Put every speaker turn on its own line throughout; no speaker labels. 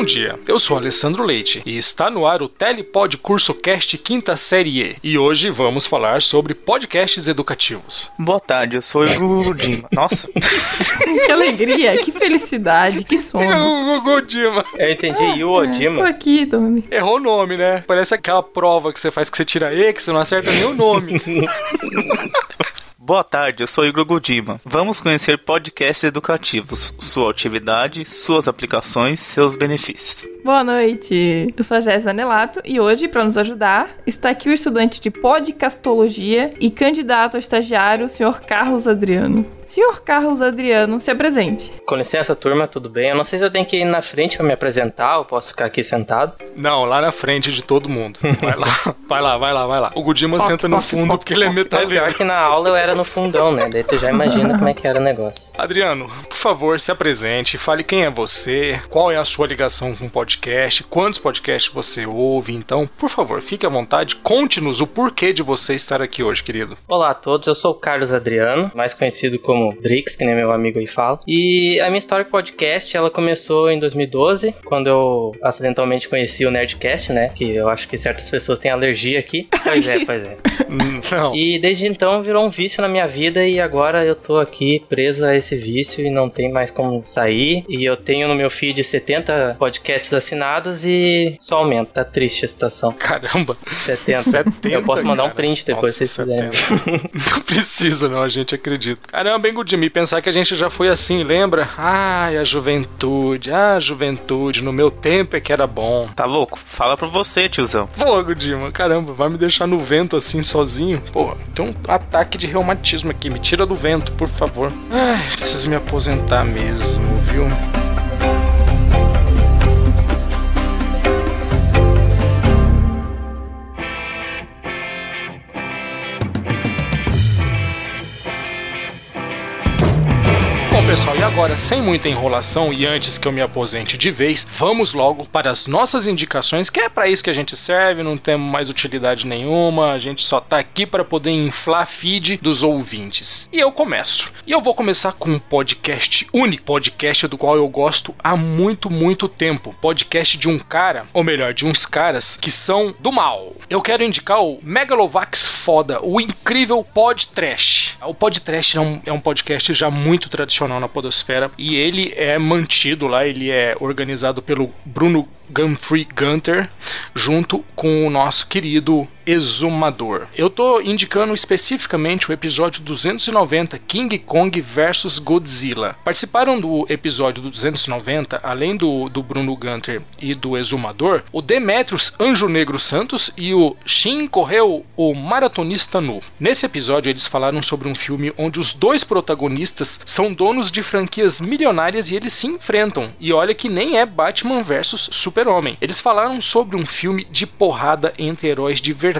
Bom dia, eu sou Alessandro Leite e está no ar o Telepod Curso Cast Quinta Série E. E hoje vamos falar sobre podcasts educativos.
Boa tarde, eu sou o Gugu Dima. Nossa,
Que alegria, que felicidade, que sono.
O Gugu Dima.
Eu entendi Yu
É, tô
Odima.
aqui, Domi.
Errou o nome, né? Parece aquela prova que você faz que você tira E, que você não acerta nem o nome.
boa tarde, eu sou o Igor Godima. Vamos conhecer podcasts educativos, sua atividade, suas aplicações, seus benefícios.
Boa noite, eu sou a Jéssica Nelato e hoje, para nos ajudar, está aqui o estudante de podcastologia e candidato a estagiário, o senhor Carlos Adriano. Senhor Carlos Adriano, se apresente.
Com licença, turma, tudo bem? Eu não sei se eu tenho que ir na frente pra me apresentar ou posso ficar aqui sentado.
Não, lá na frente de todo mundo. Vai lá, vai lá, vai lá, vai lá. O Gudima
Poc,
senta no fundo porque ele é
É pior que na aula eu era no fundão, né? Daí tu já imagina como é que era o negócio.
Adriano, por favor, se apresente, fale quem é você, qual é a sua ligação com o podcast, quantos podcasts você ouve. Então, por favor, fique à vontade, conte-nos o porquê de você estar aqui hoje, querido.
Olá a todos, eu sou o Carlos Adriano, mais conhecido como Drix, que nem meu amigo aí fala. E a minha história com podcast, ela começou em 2012, quando eu acidentalmente conheci o Nerdcast, né? Que eu acho que certas pessoas têm alergia aqui. Pois é, pois é.
Hum, Não.
E desde então virou um vício na minha vida e agora eu tô aqui preso a esse vício e não tem mais como sair. E eu tenho no meu feed 70 podcasts assinados e só aumenta. Tá triste a situação.
Caramba.
70.
70,
eu posso mandar um
cara.
print depois
Nossa,
se vocês quiserem.
70. Não precisa, não, a gente acredita. Caramba, hein, Gudimi, pensar que a gente já foi assim, lembra? Ai, a juventude, ah, a juventude, no meu tempo é que era bom.
Tá louco? Fala pra você, tiozão.
Pô, Gudima, caramba, vai me deixar no vento assim sozinho? Pô, tem um ataque de reumatismo aqui, me tira do vento, por favor. Ai, preciso me aposentar mesmo, viu? Agora, sem muita enrolação e antes que eu me aposente de vez, vamos logo para as nossas indicações, que é para isso que a gente serve, não temos mais utilidade nenhuma, a gente só tá aqui para poder inflar feed dos ouvintes. E eu começo. E eu vou começar com um podcast único, podcast do qual eu gosto há muito, muito tempo. Podcast de um cara, ou melhor, de uns caras que são do mal. Eu quero indicar o Megalovax Foda, o incrível Pod Trash. O Pod Trash é um, é um podcast já muito tradicional na podosfera e ele é mantido lá, ele é organizado pelo Bruno Gunfree Gunter junto com o nosso querido Exumador. Eu tô indicando especificamente o episódio 290 King Kong vs Godzilla. Participaram do episódio do 290, além do, do Bruno Gunter e do Exumador, o Demetrius Anjo Negro Santos e o Shin Correu, o Maratonista Nu. Nesse episódio eles falaram sobre um filme onde os dois protagonistas são donos de franquias milionárias e eles se enfrentam. E olha que nem é Batman vs Super-Homem. Eles falaram sobre um filme de porrada entre heróis de verdade.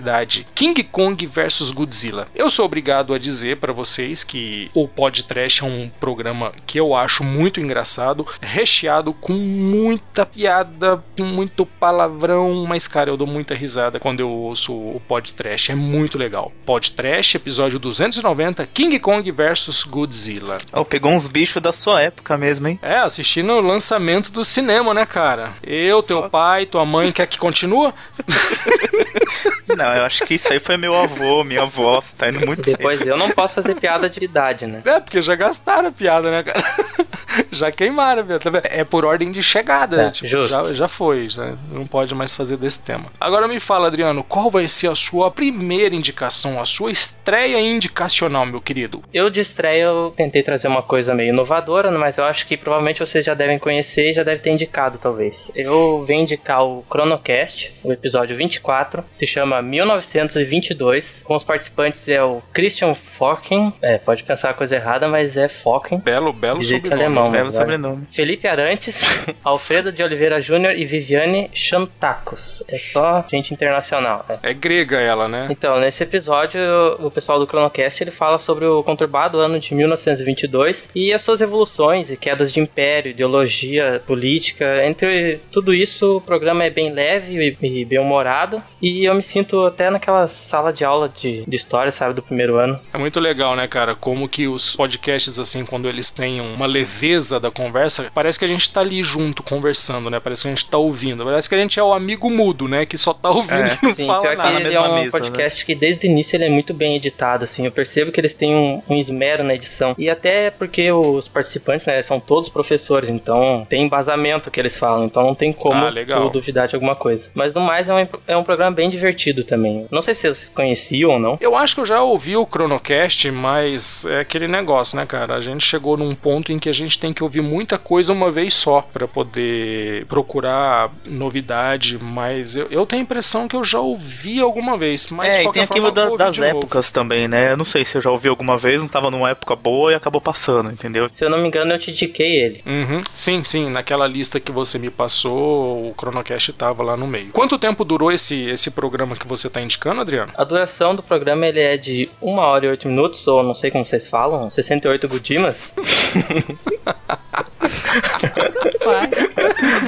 King Kong vs Godzilla. Eu sou obrigado a dizer para vocês que o Pod Trash é um programa que eu acho muito engraçado, recheado com muita piada, com muito palavrão, mas cara, eu dou muita risada quando eu ouço o Pod Trash, é muito legal. Pod Trash, episódio 290, King Kong vs Godzilla.
Oh, pegou uns bichos da sua época mesmo, hein?
É, assistindo o lançamento do cinema, né, cara? Eu, teu pai, tua mãe, quer que continua?
Não, eu acho que isso aí foi meu avô, minha avó. Tá indo muito.
Depois eu não posso fazer piada de idade, né?
É, porque já gastaram a piada, né, cara? já queimaram tá vendo? É por ordem de chegada.
É,
tipo,
justo.
Já, já foi, já não pode mais fazer desse tema. Agora me fala, Adriano, qual vai ser a sua primeira indicação, a sua estreia indicacional, meu querido?
Eu de estreia eu tentei trazer uma coisa meio inovadora, mas eu acho que provavelmente vocês já devem conhecer e já devem ter indicado, talvez. Eu venho indicar o Chronocast, o episódio 24, se chama 1922, com os participantes é o Christian Forkin, é, pode pensar a coisa errada, mas é Forkin,
Belo, belo sobrenome.
alemão,
escreve o
agora.
sobrenome.
Felipe Arantes, Alfredo de Oliveira Júnior e Viviane Chantacos. É só gente internacional, né?
É grega ela, né?
Então, nesse episódio, o pessoal do Chronocast ele fala sobre o conturbado ano de 1922 e as suas revoluções e quedas de império, ideologia política. Entre tudo isso, o programa é bem leve e, e bem humorado. E eu me sinto até naquela sala de aula de, de história, sabe, do primeiro ano.
É muito legal, né, cara? Como que os podcasts, assim, quando eles têm uma leveza da conversa, parece que a gente tá ali junto, conversando, né? Parece que a gente tá ouvindo. Parece que a gente é o amigo mudo, né? Que só tá ouvindo
É,
e não
Sim,
fala
pior que
nada.
na
ele é um
mesa,
podcast que desde o início ele é muito bem editado, assim. Eu percebo que eles têm um, um esmero na edição. E até porque os participantes, né, são todos professores, então tem embasamento que eles falam, então não tem como
Ah, legal.
tu duvidar de alguma coisa. Mas no mais é um, é um programa bem divertido também. Não sei se vocês conheciam ou não.
Eu acho que eu já ouvi o Chronocast, mas é aquele negócio, né, cara? A gente chegou num ponto em que a gente tem que ouvir muita coisa uma vez só pra poder procurar novidade, mas eu, eu tenho a impressão que eu já ouvi alguma vez. Mas
é, e
qualquer
tem aquilo da- das
de novo.
épocas também, né? Eu não sei se eu já ouvi alguma vez, não tava numa época boa e acabou passando, entendeu?
Se eu não me engano, eu te indiquei ele.
Uhum. Sim, sim, naquela lista que você me passou, o Chronocast tava lá no meio. Quanto tempo durou esse, esse programa que você tá indicando, Adriano?
A duração do programa ele é de 1 hora e 8 minutos, ou não sei como vocês falam, 68 gudimas.
Tanto faz.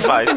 Faz.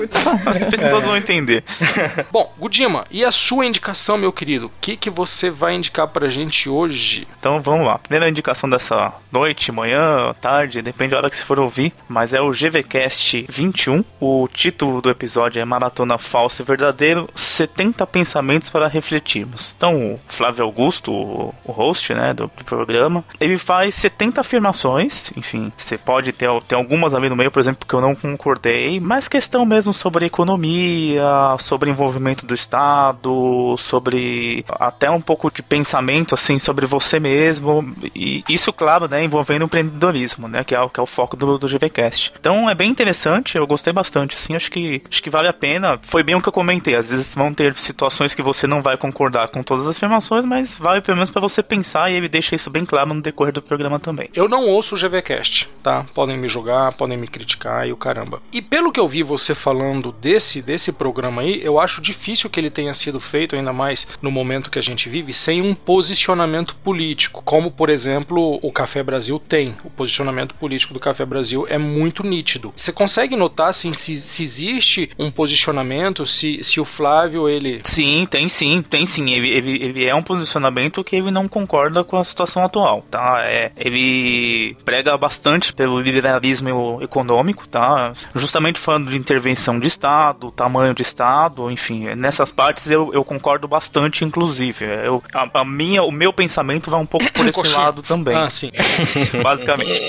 As pessoas vão entender.
Bom, Gudima, e a sua indicação, meu querido? O que, que você vai indicar pra gente hoje?
Então vamos lá. Primeira indicação dessa noite, manhã, tarde, depende da hora que você for ouvir, mas é o GVCast 21. O título do episódio é Maratona Falso e Verdadeiro: 70 Pensamentos para Refletirmos. Então, o Flávio Augusto, o o host né, do, do programa, ele faz 70 afirmações. Enfim, você pode ter, ter algumas ali no meio, por exemplo, que eu não concordei, mas questão mesmo sobre economia, sobre envolvimento do Estado, sobre até um pouco de pensamento assim sobre você mesmo e isso claro né envolvendo o empreendedorismo né que é, o- que é o foco do, do GVCast então é bem interessante eu gostei bastante assim acho que acho que vale a pena. Foi bem o que eu comentei às vezes vão ter situações que você não vai concordar com todas as afirmações mas vale pelo menos para você pensar e ele deixa isso bem claro no decorrer do programa também.
Eu não ouço o GVCast, tá? Podem me julgar, podem me criticar e o caramba. E pelo que eu vi você falando desse desse programa aí, eu acho difícil que ele tenha sido feito, ainda mais no momento que a gente vive, sem um posicionamento político, como por exemplo o Café Brasil tem. O posicionamento político do Café Brasil é muito nítido. Você consegue notar assim, se, se existe um posicionamento, se, se o Flávio ele
Sim, tem sim, tem sim. Ele, ele, ele é um posicionamento que ele não concorda com a situação atual, tá? É, ele prega bastante pelo liberalismo econômico, tá? Justamente falando de intervenção de Estado, tamanho de Estado, enfim, nessas partes eu, eu concordo bastante, inclusive. Eu, a, a minha, o meu pensamento vai um pouco por esse lado também,
Ah, sim.
basicamente.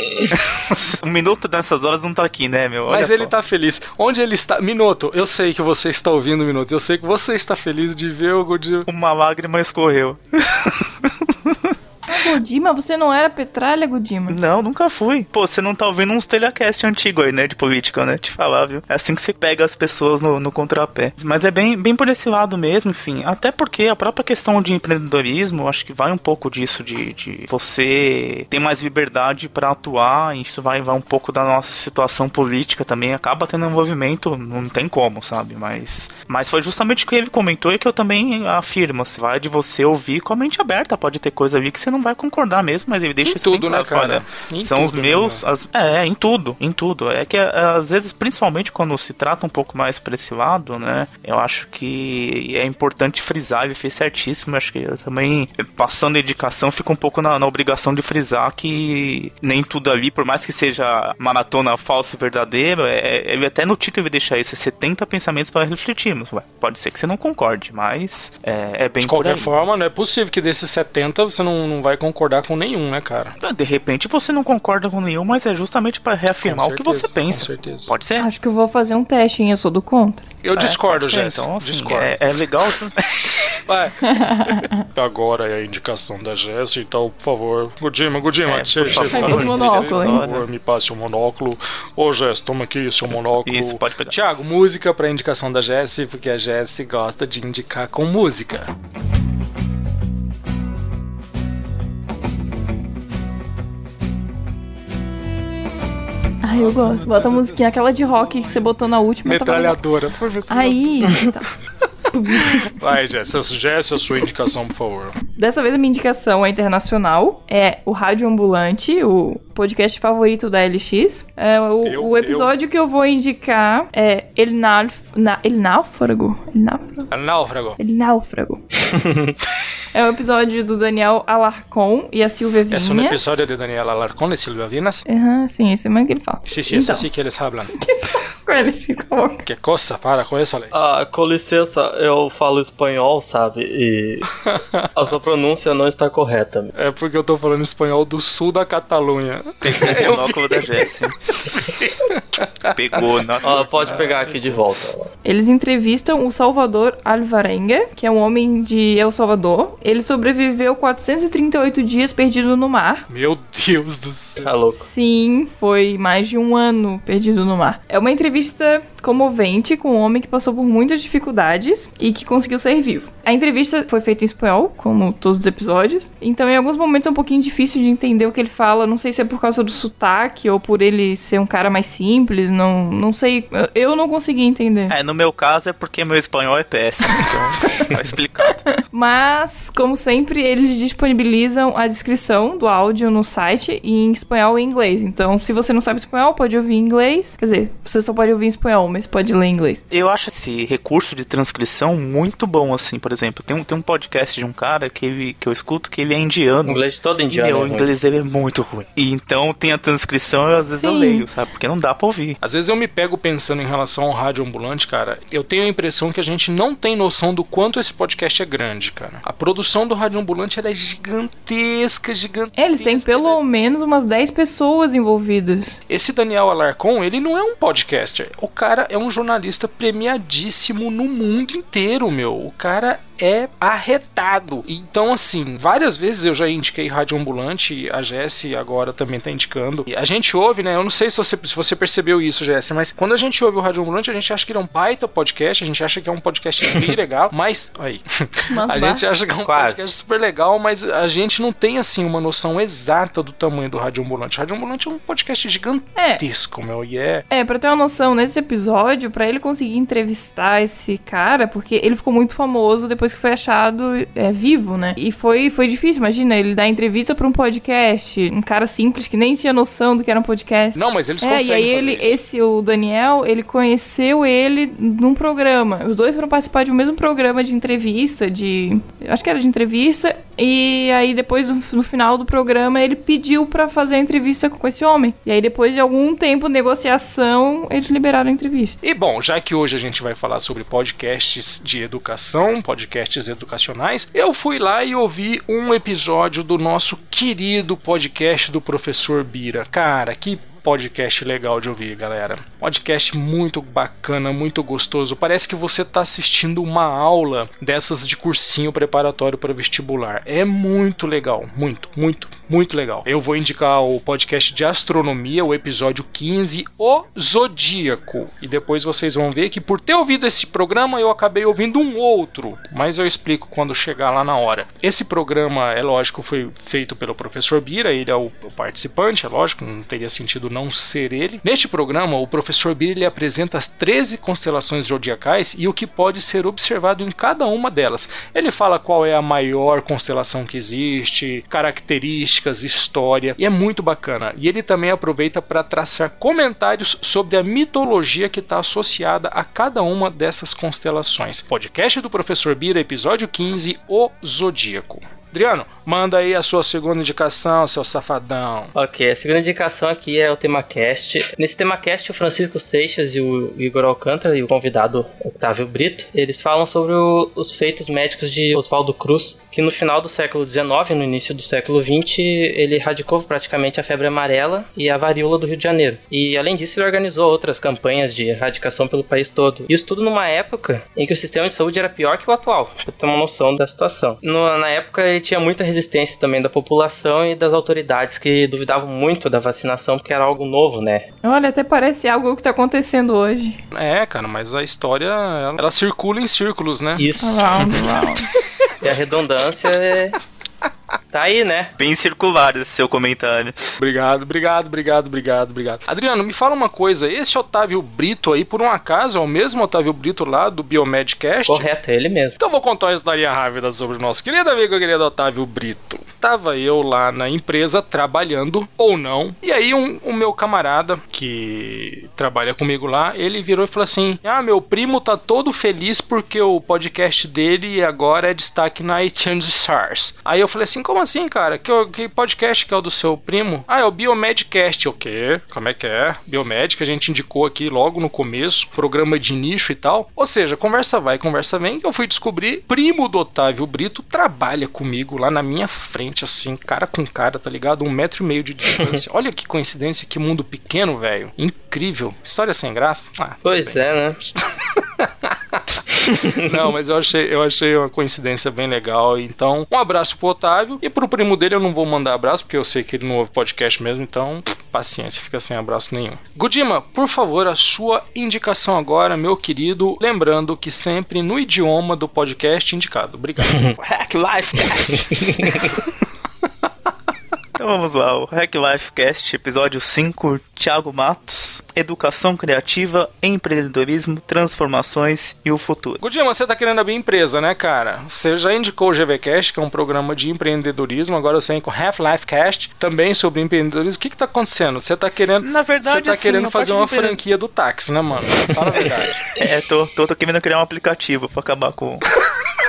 um minuto nessas horas não tá aqui, né, meu? Olha
Mas ele
só.
tá feliz. Onde ele está? Minuto, eu sei que você está ouvindo, Minuto. Eu sei que você está feliz de ver o Godinho.
Uma lágrima escorreu.
Godima, você não era petralha, Godima?
Não, nunca fui. Pô, você não tá ouvindo uns telecast antigo aí, né? De política, né? Te falar, viu? É assim que você pega as pessoas no, no contrapé. Mas é bem, bem por esse lado mesmo, enfim. Até porque a própria questão de empreendedorismo, acho que vai um pouco disso, de, de você ter mais liberdade pra atuar. E isso vai, vai um pouco da nossa situação política também. Acaba tendo movimento, não tem como, sabe? Mas, mas foi justamente o que ele comentou e que eu também afirmo. Vai de você ouvir com a mente aberta. Pode ter coisa ali que você não vai concordar mesmo, mas ele deixa
Em
isso bem
tudo, né,
claro,
cara?
olha,
Em
são os
tudo, né,
meus. as- é, em tudo, em tudo. É que é, às vezes, principalmente quando se trata um pouco mais pra esse lado, né? Eu acho que é importante frisar, ele fez certíssimo. eu Acho que também, passando a indicação, fica um pouco na, na obrigação de frisar que nem tudo ali, por mais que seja maratona falsa e verdadeira, é, ele até no título ele deixa isso: é 70 pensamentos para refletirmos. Ué, pode ser que você não concorde, mas é, é bem
De qualquer forma, não é possível que desses 70 você não, não vai concordar com nenhum, né, cara?
De repente você não concorda com nenhum, mas é justamente para reafirmar
Com
o que
certeza,
você pensa.
com certeza.
Pode ser?
Acho que eu vou fazer um teste, hein? Eu sou do contra.
Eu
É,
discordo, Jéssica.
Então, assim,
discordo.
é, é legal.
Vai. Agora é a indicação da Jéssica, então, por favor. Gudima, Gudima,
É,
che-
por
che-
favor.
por
monóculo, hein?
favor, me passe o monóculo. Ô, Jéssica, toma aqui seu monóculo.
Isso, pode pegar.
Tiago, música pra indicação da Jéssica, porque a Jéssica gosta de indicar com música.
Ai, eu gosto. Bota a musiquinha, aquela de rock que você botou na última.
Metralhadora.
Aí, tá.
Vai, Jéssica, Jéssica, a sua indicação, por favor.
Dessa vez a minha indicação é internacional. É o Rádio Ambulante, o podcast favorito da LX. É, o,
Eu-
o episódio que eu vou indicar é El, Nalf, na, El Náufrago. El Náufrago?
Náufrago.
El Náufrago. é o episódio do Daniel Alarcon e a Silvia Vinhas.
Es un episodio de Daniela Alarcón y Silvia Vinas.
Aham, sim, esse é mais que ele fala.
Sí, es
Então,
así que eles hablan.
Que saco, LX, cala a boca.
¿Qué cosa? Para con eso, Alex.
Ah, com licença, eu falo espanhol, sabe? E a sua pronúncia não está correta.
É porque eu tô falando espanhol do sul da Catalunha.
Pegou o monóculo da Jessie. Pegou, na
Ah, pode pegar aqui de volta.
Eles entrevistam o Salvador Alvarenga, que é um homem de El Salvador. Ele sobreviveu 438 dias perdido no mar.
Meu Deus do céu.
Tá louco.
Sim, foi mais de um ano perdido no mar. É uma entrevista comovente com um homem que passou por muitas dificuldades e que conseguiu sair vivo. A entrevista foi feita em espanhol, como todos os episódios, então em alguns momentos é um pouquinho difícil de entender o que ele fala. Não sei se é por causa do sotaque ou por ele ser um cara mais simples, não, não sei. Eu não consegui entender.
É, no meu caso é porque meu espanhol é péssimo, então tá explicado.
Mas, como sempre, eles disponibilizam a descrição do áudio no site em espanhol e inglês. Então, se você não sabe espanhol, pode ouvir em inglês. Quer dizer, você só pode ouvir em espanhol, mas pode ler em inglês.
Eu acho esse recurso de transcrição muito bom, assim, por exemplo. Tem um, tem um podcast de um cara que, ele, que eu escuto que ele é
O
indiano.
inglês todo
E
indiano.
meu,
é
o inglês dele é muito ruim. E então tem a transcrição e às vezes eu
Sim.
leio, sabe? Porque não dá pra ouvir.
Às vezes eu me pego pensando em relação ao rádio ambulante, cara. Eu tenho a impressão que a gente não tem noção do quanto esse podcast é grande, cara. A produção do rádio ambulante ela é gigantesca, gigantesca.
Eles têm pelo menos umas 10 pessoas envolvidas.
Esse Daniel Alarcon, ele não é um podcaster. O cara é um jornalista premiadíssimo no mundo inteiro, meu. O cara é arretado. Então, assim, várias vezes eu já indiquei Rádio Ambulante, a Jesse agora também tá indicando. E a gente ouve, né? Eu não sei se você, se você percebeu isso, Jesse, mas quando a gente ouve o Rádio Ambulante, a gente acha que ele é um baita podcast, a gente acha que é um podcast bem legal, mas. Aí. A gente acha que é um
Quase.
podcast super legal, mas a gente não tem, assim, uma noção exata do tamanho do Rádio Ambulante. Rádio Ambulante é um podcast gigantesco, meu, e é.
É, pra ter uma noção, nesse episódio, pra ele conseguir entrevistar esse cara, porque ele ficou muito famoso depois que foi achado é, vivo, né? E foi, foi difícil, imagina, ele dar entrevista pra um podcast, um cara simples que nem tinha noção do que era um podcast.
Não, mas eles
É,
conseguem
e aí ele,
isso.
esse, o Daniel, ele conheceu ele num programa. Os dois foram participar de um mesmo programa de entrevista, de. Acho que era de entrevista. E aí depois, no, no final do programa, ele pediu pra fazer a entrevista com esse homem. E aí, depois de algum tempo de negociação, eles liberaram a entrevista.
E bom, já que hoje a gente vai falar sobre podcasts de educação, podcasts educacionais, eu fui lá e ouvi um episódio do nosso querido podcast do professor Bira. Cara, que podcast legal de ouvir, galera. Podcast muito bacana, muito gostoso. Parece que você tá assistindo uma aula dessas de cursinho preparatório para vestibular. É muito legal, muito, muito, muito legal. Eu vou indicar o podcast de astronomia, o episódio 15, O Zodíaco. E depois vocês vão ver que por ter ouvido esse programa eu acabei ouvindo um outro, mas eu explico quando chegar lá na hora. Esse programa, é lógico, foi feito pelo professor Bira, ele é o participante, é lógico, não teria sentido não ser ele. Neste programa, o professor ele apresenta as 13 constelações zodiacais e o que pode ser observado em cada uma delas. Ele fala qual é a maior constelação que existe, características, história, e é muito bacana. E ele também aproveita para traçar comentários sobre a mitologia que está associada a cada uma dessas constelações. Podcast do professor Bira, episódio 15, O Zodíaco. Adriano, manda aí a sua segunda indicação, seu safadão.
Ok, a segunda indicação aqui é o TemaCast. Nesse TemaCast, o Francisco Seixas e o Igor Alcântara e o convidado Octávio Brito, eles falam sobre o- os feitos médicos de Oswaldo Cruz, que no final do século XIX, no início do século XX, ele erradicou praticamente a febre amarela e a varíola do Rio de Janeiro. E além disso, ele organizou outras campanhas de erradicação pelo país todo. Isso tudo numa época em que o sistema de saúde era pior que o atual, pra ter uma noção da situação. No- na época, ele tinha muita resistência também da população e das autoridades que duvidavam muito da vacinação porque era algo novo, né?
Olha, até parece algo que tá acontecendo hoje.
É, cara, mas a história ela, ela circula em círculos, né?
Isso.
Around, around.
E a redundância é. Tá aí, né?
Bem circular esse seu comentário.
Obrigado, obrigado, obrigado, obrigado, obrigado. Adriano, me fala uma coisa. Esse Otávio Brito aí, por um acaso, é o mesmo Otávio Brito lá do Biomedcast?
Correto, é ele mesmo.
Então vou contar uma história rápida sobre o nosso querido amigo, querido Otávio Brito. Tava eu lá na empresa trabalhando, ou não, e aí um, o meu camarada, que trabalha comigo lá, ele virou e falou assim: Ah, meu primo tá todo feliz porque o podcast dele agora é destaque na iTunes Stars. Aí eu falei assim: Como assim, cara? Que, que podcast que é o do seu primo? Ah, é o Biomedcast. O quê? Como é que é? Biomed, que a gente indicou aqui logo no começo, programa de nicho e tal. Ou seja, conversa vai, conversa vem. Eu fui descobrir, primo do Otávio Brito trabalha comigo lá na minha frente, assim, cara com cara, tá ligado? Um metro e meio de distância. Olha que coincidência, que mundo pequeno, velho. Incrível. História sem graça. Ah,
Pois
bem.
é, né?
Não, mas eu achei, eu achei uma coincidência bem legal. Então, um abraço pro Otávio. E pro primo dele eu não vou mandar abraço, porque eu sei que ele não ouve podcast mesmo. Então, paciência, fica sem abraço nenhum. Gudima, por favor, a sua indicação agora, meu querido. Lembrando que sempre no idioma do podcast indicado. Obrigado.
Hack Life Cast. Então vamos lá, o Hack Life Cast, episódio 5, Thiago Matos, Educação Criativa, Empreendedorismo, Transformações e o Futuro.
Gudima, você tá querendo abrir empresa, né, cara? Você já indicou o GVCast, que é um programa de empreendedorismo, agora você vem com Half-Life Cast, também sobre empreendedorismo. O que que tá acontecendo? Você tá querendo...
Na verdade,
Você tá
assim,
querendo fazer uma franquia do táxi, né, mano? Fala a verdade.
É, tô, tô, tô querendo criar um aplicativo pra acabar com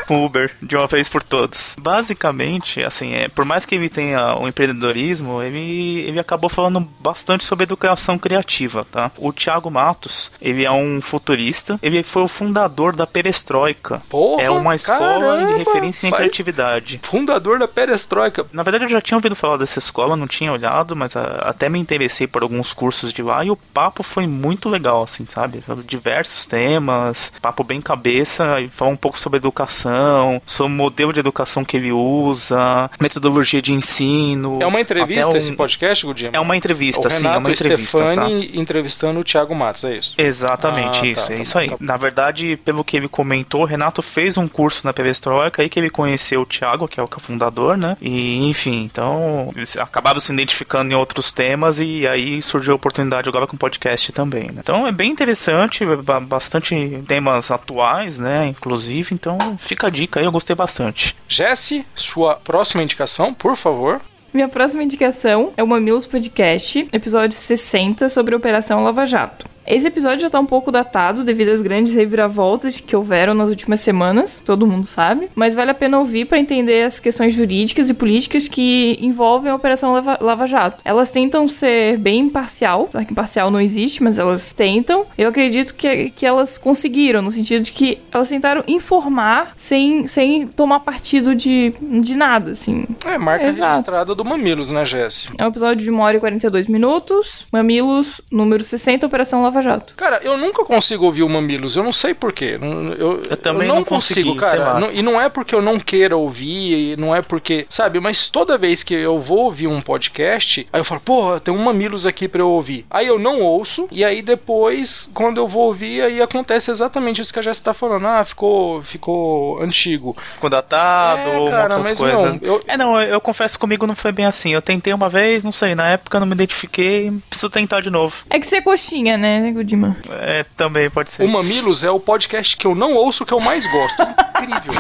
com Uber de uma vez por todas. Basicamente, assim, é, por mais que ele tenha o empreendedorismo, ele, ele acabou falando bastante sobre educação criativa, tá? O Thiago Matos, ele é um futurista, ele foi o fundador da Perestroika.
Porra,
é uma escola
caramba,
de referência em criatividade.
Fundador da Perestroika.
Na verdade, eu já tinha ouvido falar dessa escola, não tinha olhado, mas ah, até me interessei por alguns cursos de lá e o papo foi muito legal, assim, sabe? Diversos temas, papo bem cabeça, e falar um pouco sobre educação, sobre o modelo de educação que ele usa, metodologia de ensino.
É uma entrevista
um-
esse podcast, Gudima?
É uma entrevista,
o
sim,
Renato
é uma entrevista, tá?
Stefani entrevistando o Thiago Matos, é isso?
Exatamente,
Ah, tá,
isso,
tá
é
bom,
isso aí.
tá.
Na verdade, pelo que ele comentou, o Renato fez um curso na Perestroika, aí que ele conheceu o Thiago, que é o é fundador, né? E, enfim, então, eles acabaram se identificando em outros temas e aí surgiu a oportunidade agora com o podcast também, né? Então, é bem interessante, ba- bastante temas atuais, né? Inclusive, então, fica dica aí, eu gostei bastante.
Jesse, sua próxima indicação, por favor.
Minha próxima indicação é o Mamilos Podcast, episódio 60, sobre a Operação Lava Jato. Esse episódio já tá um pouco datado devido às grandes reviravoltas que houveram nas últimas semanas, todo mundo sabe, mas vale a pena ouvir para entender as questões jurídicas e políticas que envolvem a Operação Lava, Lava Jato. Elas tentam ser bem imparcial, só que imparcial não existe, mas elas tentam. Eu acredito que, que elas conseguiram, no sentido de que elas tentaram informar sem, sem tomar partido de, de nada, assim.
É, marca
Exato.
registrada do Mamilos, né, Jesse?
É um episódio de 1 hora e 42 minutos. Mamilos, número 60, Operação Lava Jato.
Cara, eu nunca consigo ouvir o Mamilos, eu não sei porquê. Eu,
Eu também
não,
não
consigo, cara. Não- e não é porque eu não queira ouvir, e não é porque. Sabe, mas toda vez que eu vou ouvir um podcast, aí eu falo, porra, tem um Mamilos aqui pra eu ouvir. Aí eu não ouço, e aí depois, quando eu vou ouvir, aí acontece exatamente isso que a Jéssica tá falando. Ah, ficou, ficou antigo.
Ficou datado,
É,
ou
cara,
outras
mas
coisas.
não, eu-
É, não, eu, eu confesso comigo não foi bem assim. Eu tentei uma vez, não sei, na época não me identifiquei, preciso tentar de novo.
É que você é coxinha, né, Gudima?
É, também pode ser.
O Mamilos é o podcast que eu não ouço, que eu mais gosto. Incrível,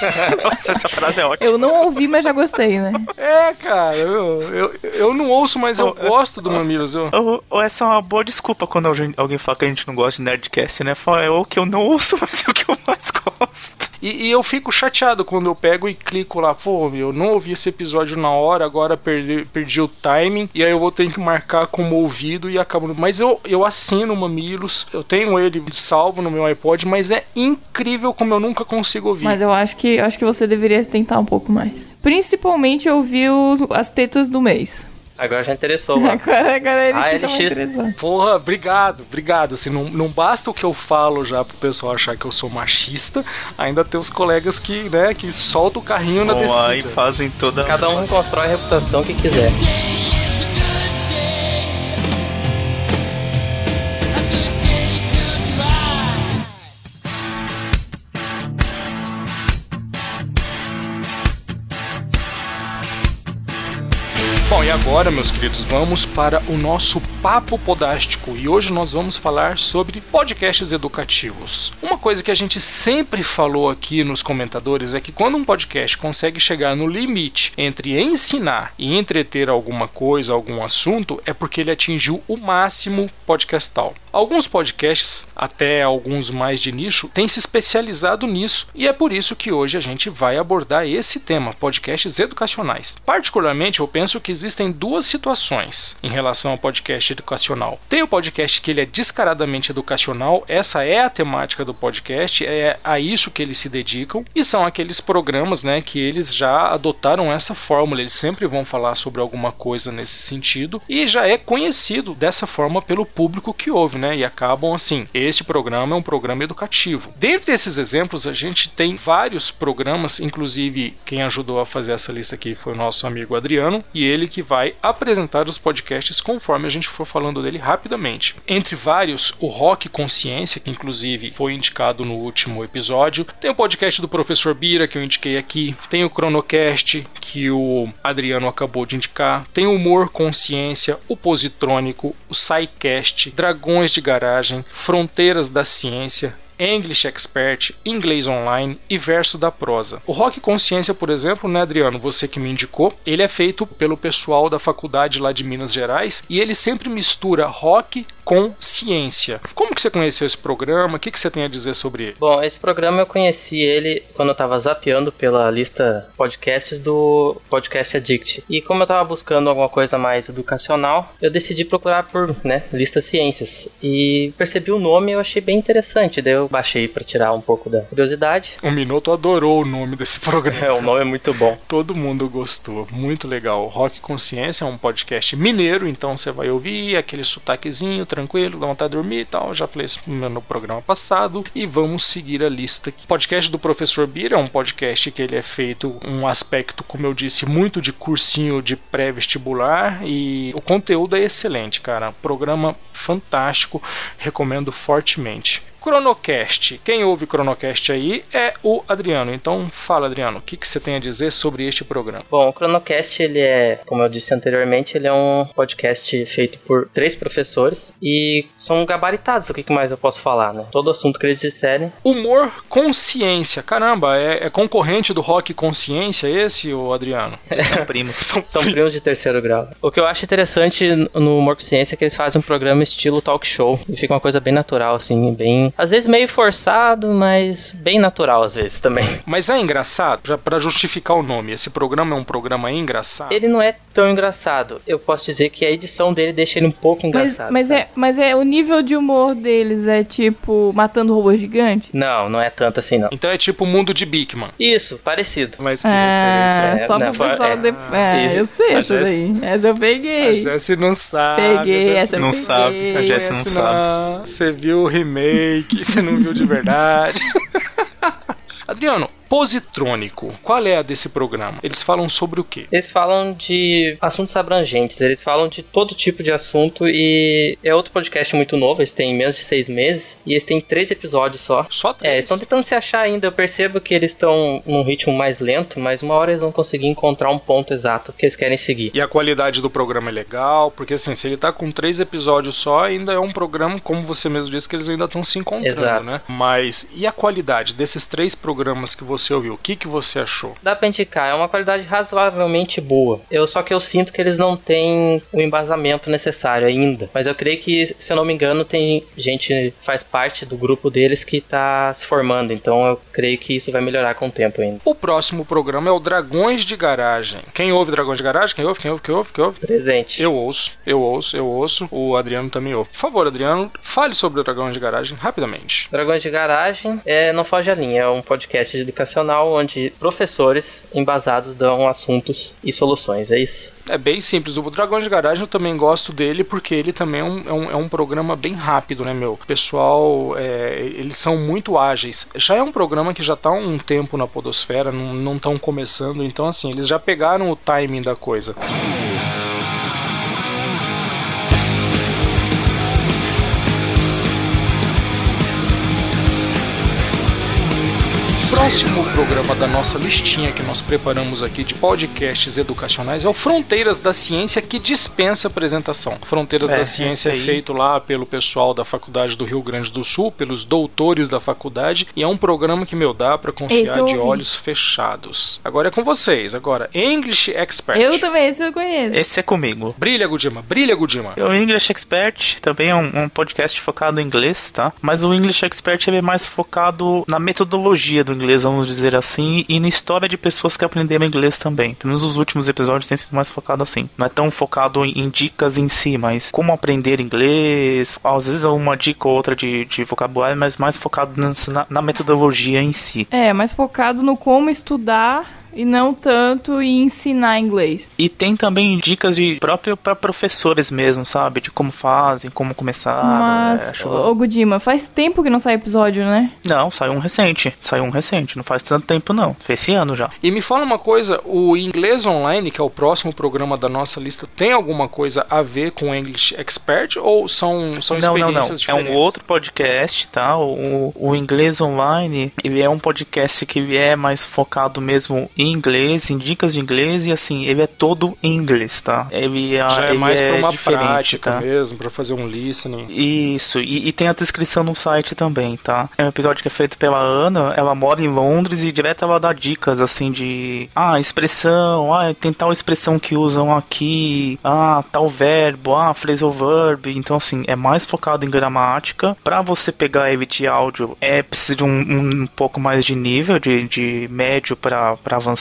cara.
Nossa, essa frase é ótima.
Eu não ouvi, mas já gostei, né?
É, cara, eu, eu, eu não ouço, mas eu gosto do Mamilos. Eu...
Ou, ou essa é uma boa desculpa quando alguém- alguém fala que a gente não gosta de Nerdcast, né? Fala, é o que eu não ouço, mas é o que eu mais gosto.
E, e eu fico chateado quando eu pego e clico lá, pô, eu não ouvi esse episódio na hora, agora perdi, perdi o timing, e aí eu vou ter que marcar como ouvido e acabo. Mas eu, eu assino o Mamilos, eu tenho ele salvo no meu iPod, mas é incrível como eu nunca consigo ouvir.
Mas eu acho que acho que você deveria tentar um pouco mais. Principalmente ouvir os- as tetas do mês.
Agora já interessou, lá.
Agora, agora eles
Ah,
estão
LX.
Porra, obrigado, obrigado. Assim, não, não basta o que eu falo já pro pessoal achar que eu sou machista, ainda tem os colegas que, né, que soltam o carrinho na
Bom,
descida.
aí fazem toda.
Cada um constrói a reputação que quiser.
Agora, meus queridos, vamos para o nosso papo podástico e hoje nós vamos falar sobre podcasts educativos. Uma coisa que a gente sempre falou aqui nos comentadores é que quando um podcast consegue chegar no limite entre ensinar e entreter alguma coisa, algum assunto, é porque ele atingiu o máximo podcastal. Alguns podcasts, até alguns mais de nicho, têm se especializado nisso e é por isso que hoje a gente vai abordar esse tema, podcasts educacionais. Particularmente, eu penso que existem duas situações em relação ao podcast educacional. Tem o podcast que ele é descaradamente educacional, essa é a temática do podcast, é a isso que eles se dedicam, e são aqueles programas, né, que eles já adotaram essa fórmula, eles sempre vão falar sobre alguma coisa nesse sentido e já é conhecido dessa forma pelo público que ouve, né? E acabam assim. Este programa é um programa educativo. Dentre esses exemplos, a gente tem vários programas, inclusive quem ajudou a fazer essa lista aqui foi o nosso amigo Adriano, e ele que vai apresentar os podcasts conforme a gente for falando dele rapidamente. Entre vários, o Rock Consciência, que inclusive foi indicado no último episódio, tem o podcast do Professor Bira, que eu indiquei aqui, tem o Cronocast, que o Adriano acabou de indicar, tem o Humor Consciência, o Positrônico, o SciCast, Dragões de garagem, fronteiras da ciência, English Expert, Inglês Online e Verso da Prosa. O Rock Consciência, por exemplo, né, Adriano, você que me indicou, ele é feito pelo pessoal da faculdade lá de Minas Gerais e ele sempre mistura rock com ciência. Como que você conheceu esse programa? O que, que você tem a dizer sobre ele?
Bom, esse programa eu conheci ele quando eu estava zapeando pela lista podcasts do Podcast Addict. E como eu estava buscando alguma coisa mais educacional, eu decidi procurar por, né, lista ciências. E percebi o nome e eu achei bem interessante. Daí eu baixei para tirar um pouco da curiosidade.
O Minuto adorou o nome desse programa.
É, o nome é muito bom.
Todo mundo gostou, muito legal. Rock Consciência é um podcast mineiro, então você vai ouvir aquele sotaquezinho tranquilo, dá vontade de dormir e tal. Já falei isso no programa passado. E vamos seguir a lista aqui. Podcast do Professor Bira é um podcast que ele é feito um aspecto, como eu disse, muito de cursinho de pré-vestibular. E o conteúdo é excelente, cara. Programa fantástico, recomendo fortemente. Cronocast. Quem ouve Cronocast aí é o Adriano. Então fala, Adriano, o que, que você tem a dizer sobre este programa?
Bom, o Cronocast, ele é, como eu disse anteriormente, ele é um podcast feito por três professores e são gabaritados. O que mais eu posso falar, né? Todo assunto que eles disserem.
Humor Consciência. Caramba, é, é concorrente do Rock Consciência esse, o Adriano?
São primos.
são, são primos de terceiro grau. O que eu acho interessante no Humor Consciência é que eles fazem um programa estilo talk show e fica uma coisa bem natural, assim, bem às vezes meio forçado, mas bem natural às vezes também.
Mas é engraçado, para justificar o nome, esse programa é um programa engraçado?
Ele não é tão engraçado. Eu posso dizer que a edição dele deixa ele um pouco engraçado.
Mas, mas é, mas é o nível de humor deles é tipo matando robô gigante?
Não, não é tanto assim não.
Então é tipo o mundo de Bigman.
Isso, parecido.
Mas que ah, referência.
É, só pro pessoal é, de... é, eu sei essa daí. Essa eu peguei. A
Jessie não sabe.
Peguei, essa
não
peguei.
sabe. A Jessie não, não sabe.
Você viu o remake que você não viu de verdade. Adriano, Positrônico. Qual é a desse programa? Eles falam sobre o quê?
Eles falam de assuntos abrangentes, eles falam de todo tipo de assunto e é outro podcast muito novo, eles têm menos de seis meses e eles têm três episódios só.
Só três?
É, eles estão tentando se achar ainda, eu percebo que eles estão num ritmo mais lento, mas uma hora eles vão conseguir encontrar um ponto exato que eles querem seguir.
E a qualidade do programa é legal, porque assim, se ele tá com três episódios só, ainda é um programa, como você mesmo disse, que eles ainda estão se encontrando,
Exato.
né? Mas e a qualidade desses três programas que você você ouviu, o que, que você achou?
Dá pra indicar, é uma qualidade razoavelmente boa. Eu Só que eu sinto que eles não têm o embasamento necessário ainda. Mas eu creio que, se eu não me engano, tem gente que faz parte do grupo deles que tá se formando. Então eu creio que isso vai melhorar com o tempo ainda.
O próximo programa é o Dragões de Garagem. Quem ouve Dragões de Garagem? Quem ouve? Quem ouve? Quem ouve? Quem ouve?
Presente.
Eu ouço, eu ouço, eu ouço. O Adriano também ouve. Por favor, Adriano, fale sobre o Dragões de Garagem rapidamente.
Dragões de Garagem é, não foge a linha, é um podcast de educacional onde professores embasados dão assuntos e soluções, é isso?
É bem simples. O Dragão de Garagem eu também gosto dele porque ele também é um, é um, é um programa bem rápido, né, meu? O pessoal, é, eles são muito ágeis. Já é um programa que já está um tempo na podosfera, não estão começando, então assim, eles já pegaram o timing da coisa. Próximo programa da nossa listinha que nós preparamos aqui de podcasts educacionais é o Fronteiras da Ciência, que dispensa apresentação. Fronteiras
É,
da Ciência é feito lá pelo pessoal da Faculdade do Rio Grande do Sul, pelos doutores da faculdade, e é um programa que, meu, dá pra
Esse
confiar de olhos fechados. Agora é com vocês. Agora, English Expert.
Eu também, esse eu conheço.
Esse é comigo.
Brilha, Gudima, brilha, Gudima.
O English Expert também é um, um podcast focado em inglês, tá? Mas o English Expert ele é mais focado na metodologia do inglês, vamos dizer assim, e na história de pessoas que aprenderam inglês também. Pelo menos os últimos episódios têm sido mais focado assim. Não é tão focado em, dicas em si, mas como aprender inglês, às vezes é uma dica ou outra de, de vocabulário, mas mais focado na, na metodologia em si.
É, mais focado no como estudar e não tanto em ensinar inglês.
E tem também dicas de próprio para professores mesmo, sabe? De como fazem, como começar.
Mas,
é, acho-
ô Gudima, faz tempo que não sai episódio, né?
Não, saiu um recente. Saiu um recente. Não faz tanto tempo, não. Foi esse ano já.
E me fala uma coisa, o Inglês Online, que é o próximo programa da nossa lista, tem alguma coisa a ver com o English Expert ou são, são
não, não, não.
experiências
É
diferentes?
um outro podcast, tá? O, o Inglês Online, ele é um podcast que ele é mais focado mesmo em inglês, em dicas de inglês, e assim, ele é todo em inglês, tá? Ele,
Já é
ele
mais pra uma prática
tá?
mesmo, pra fazer um listening.
Isso, e, e tem a descrição no site também, tá? É um episódio que é feito pela Ana, ela mora em Londres e direto ela dá dicas assim de ah, expressão, ah, tem tal expressão que usam aqui, ah, tal verbo, ah, phrasal verb. Então, assim, é mais focado em gramática. Pra você pegar ele de áudio, é preciso de um, um pouco mais de nível, de, de médio pra pra avançado,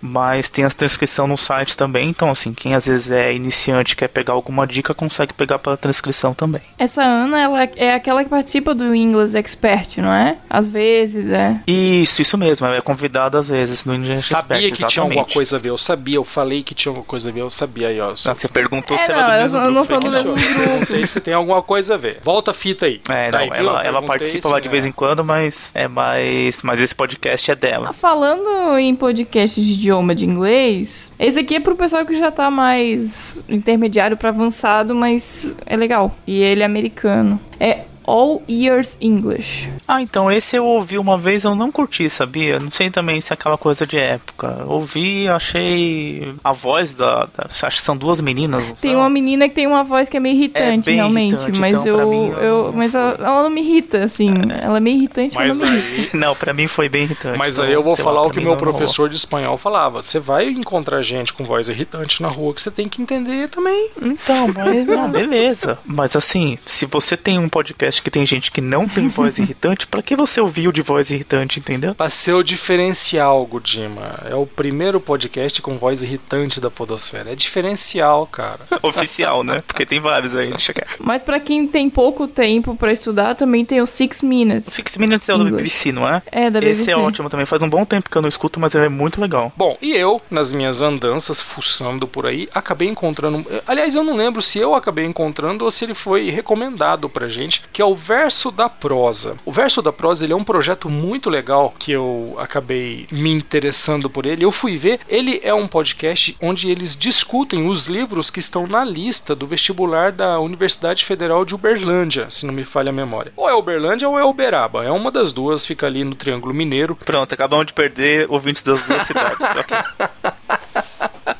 mas tem a transcrição no site também. Então, assim, quem às vezes é iniciante e quer pegar alguma dica, consegue pegar pela transcrição também.
Essa Ana, ela é aquela que participa do English Expert, não é? Às vezes, é.
Isso, isso mesmo. Ela é convidada às vezes no English
Sabia
Expert,
que tinha alguma
exatamente.
coisa a ver, eu sabia, eu falei que tinha alguma coisa a ver, eu sabia aí, ó.
Não, você perguntou
É,
se
não,
ela é do
eu
mesmo
não
grupo,
sou do
né?
mesmo
Eu
grupo.
perguntei se tem alguma coisa a ver. Volta a fita aí.
É,
Tá
não,
aí? Eu
ela, ela participa lá de vez
é.
em quando, mas é mais. Mas esse podcast é dela.
Ah, Falando em podcast de idioma de inglês, esse aqui é pro pessoal que já tá mais intermediário pra avançado, mas é legal. E ele é americano. É All Ears English.
Ah, então esse eu ouvi uma vez, eu não curti, sabia? Não sei também se é aquela coisa de época. Ouvi, achei a voz da. da- acho que são duas meninas.
Tem
são?
uma menina que tem uma voz que é meio irritante,
bem
realmente.
irritante,
mas
então,
eu.
mim, eu
eu
não
mas ela, ela não me irrita, assim. Ela é meio irritante, mas,
Mas
não me irrita.
aí,
Não, pra mim foi bem irritante.
mas
então,
aí eu vou
sei lá,
falar o que meu
não rolou.
professor de espanhol falava. Você vai encontrar gente com voz irritante na rua que você tem que entender também.
Então, mas não, beleza. Mas assim, se você tem um podcast que tem gente que não tem voz irritante, pra que você ouviu de voz irritante, entendeu?
Pra ser o diferencial, Gudima. É o primeiro podcast com voz irritante da Podosfera. É diferencial, cara.
Oficial, né? Porque tem vários aí, deixa quieto.
Mas pra quem tem pouco tempo pra estudar, também tem o Six Minutes.
Six Minutes é o do
English.
BBC, não é?
É, da BBC.
Esse é ótimo também. Faz um bom tempo que eu não escuto, mas é muito legal.
Bom, e eu, nas minhas andanças, fuçando por aí, acabei encontrando. Aliás, eu não lembro se eu acabei encontrando ou se ele foi recomendado pra gente, que é o Verso da Prosa. O Verso da Prosa ele é um projeto muito legal que eu acabei me interessando por ele. Eu fui ver, ele é um podcast onde eles discutem os livros que estão na lista do vestibular da Universidade Federal de Uberlândia, se não me falha a memória. Ou é Uberlândia ou é Uberaba. É uma das duas, fica ali no Triângulo Mineiro.
Pronto, acabamos de perder ouvintes das duas cidades. ok.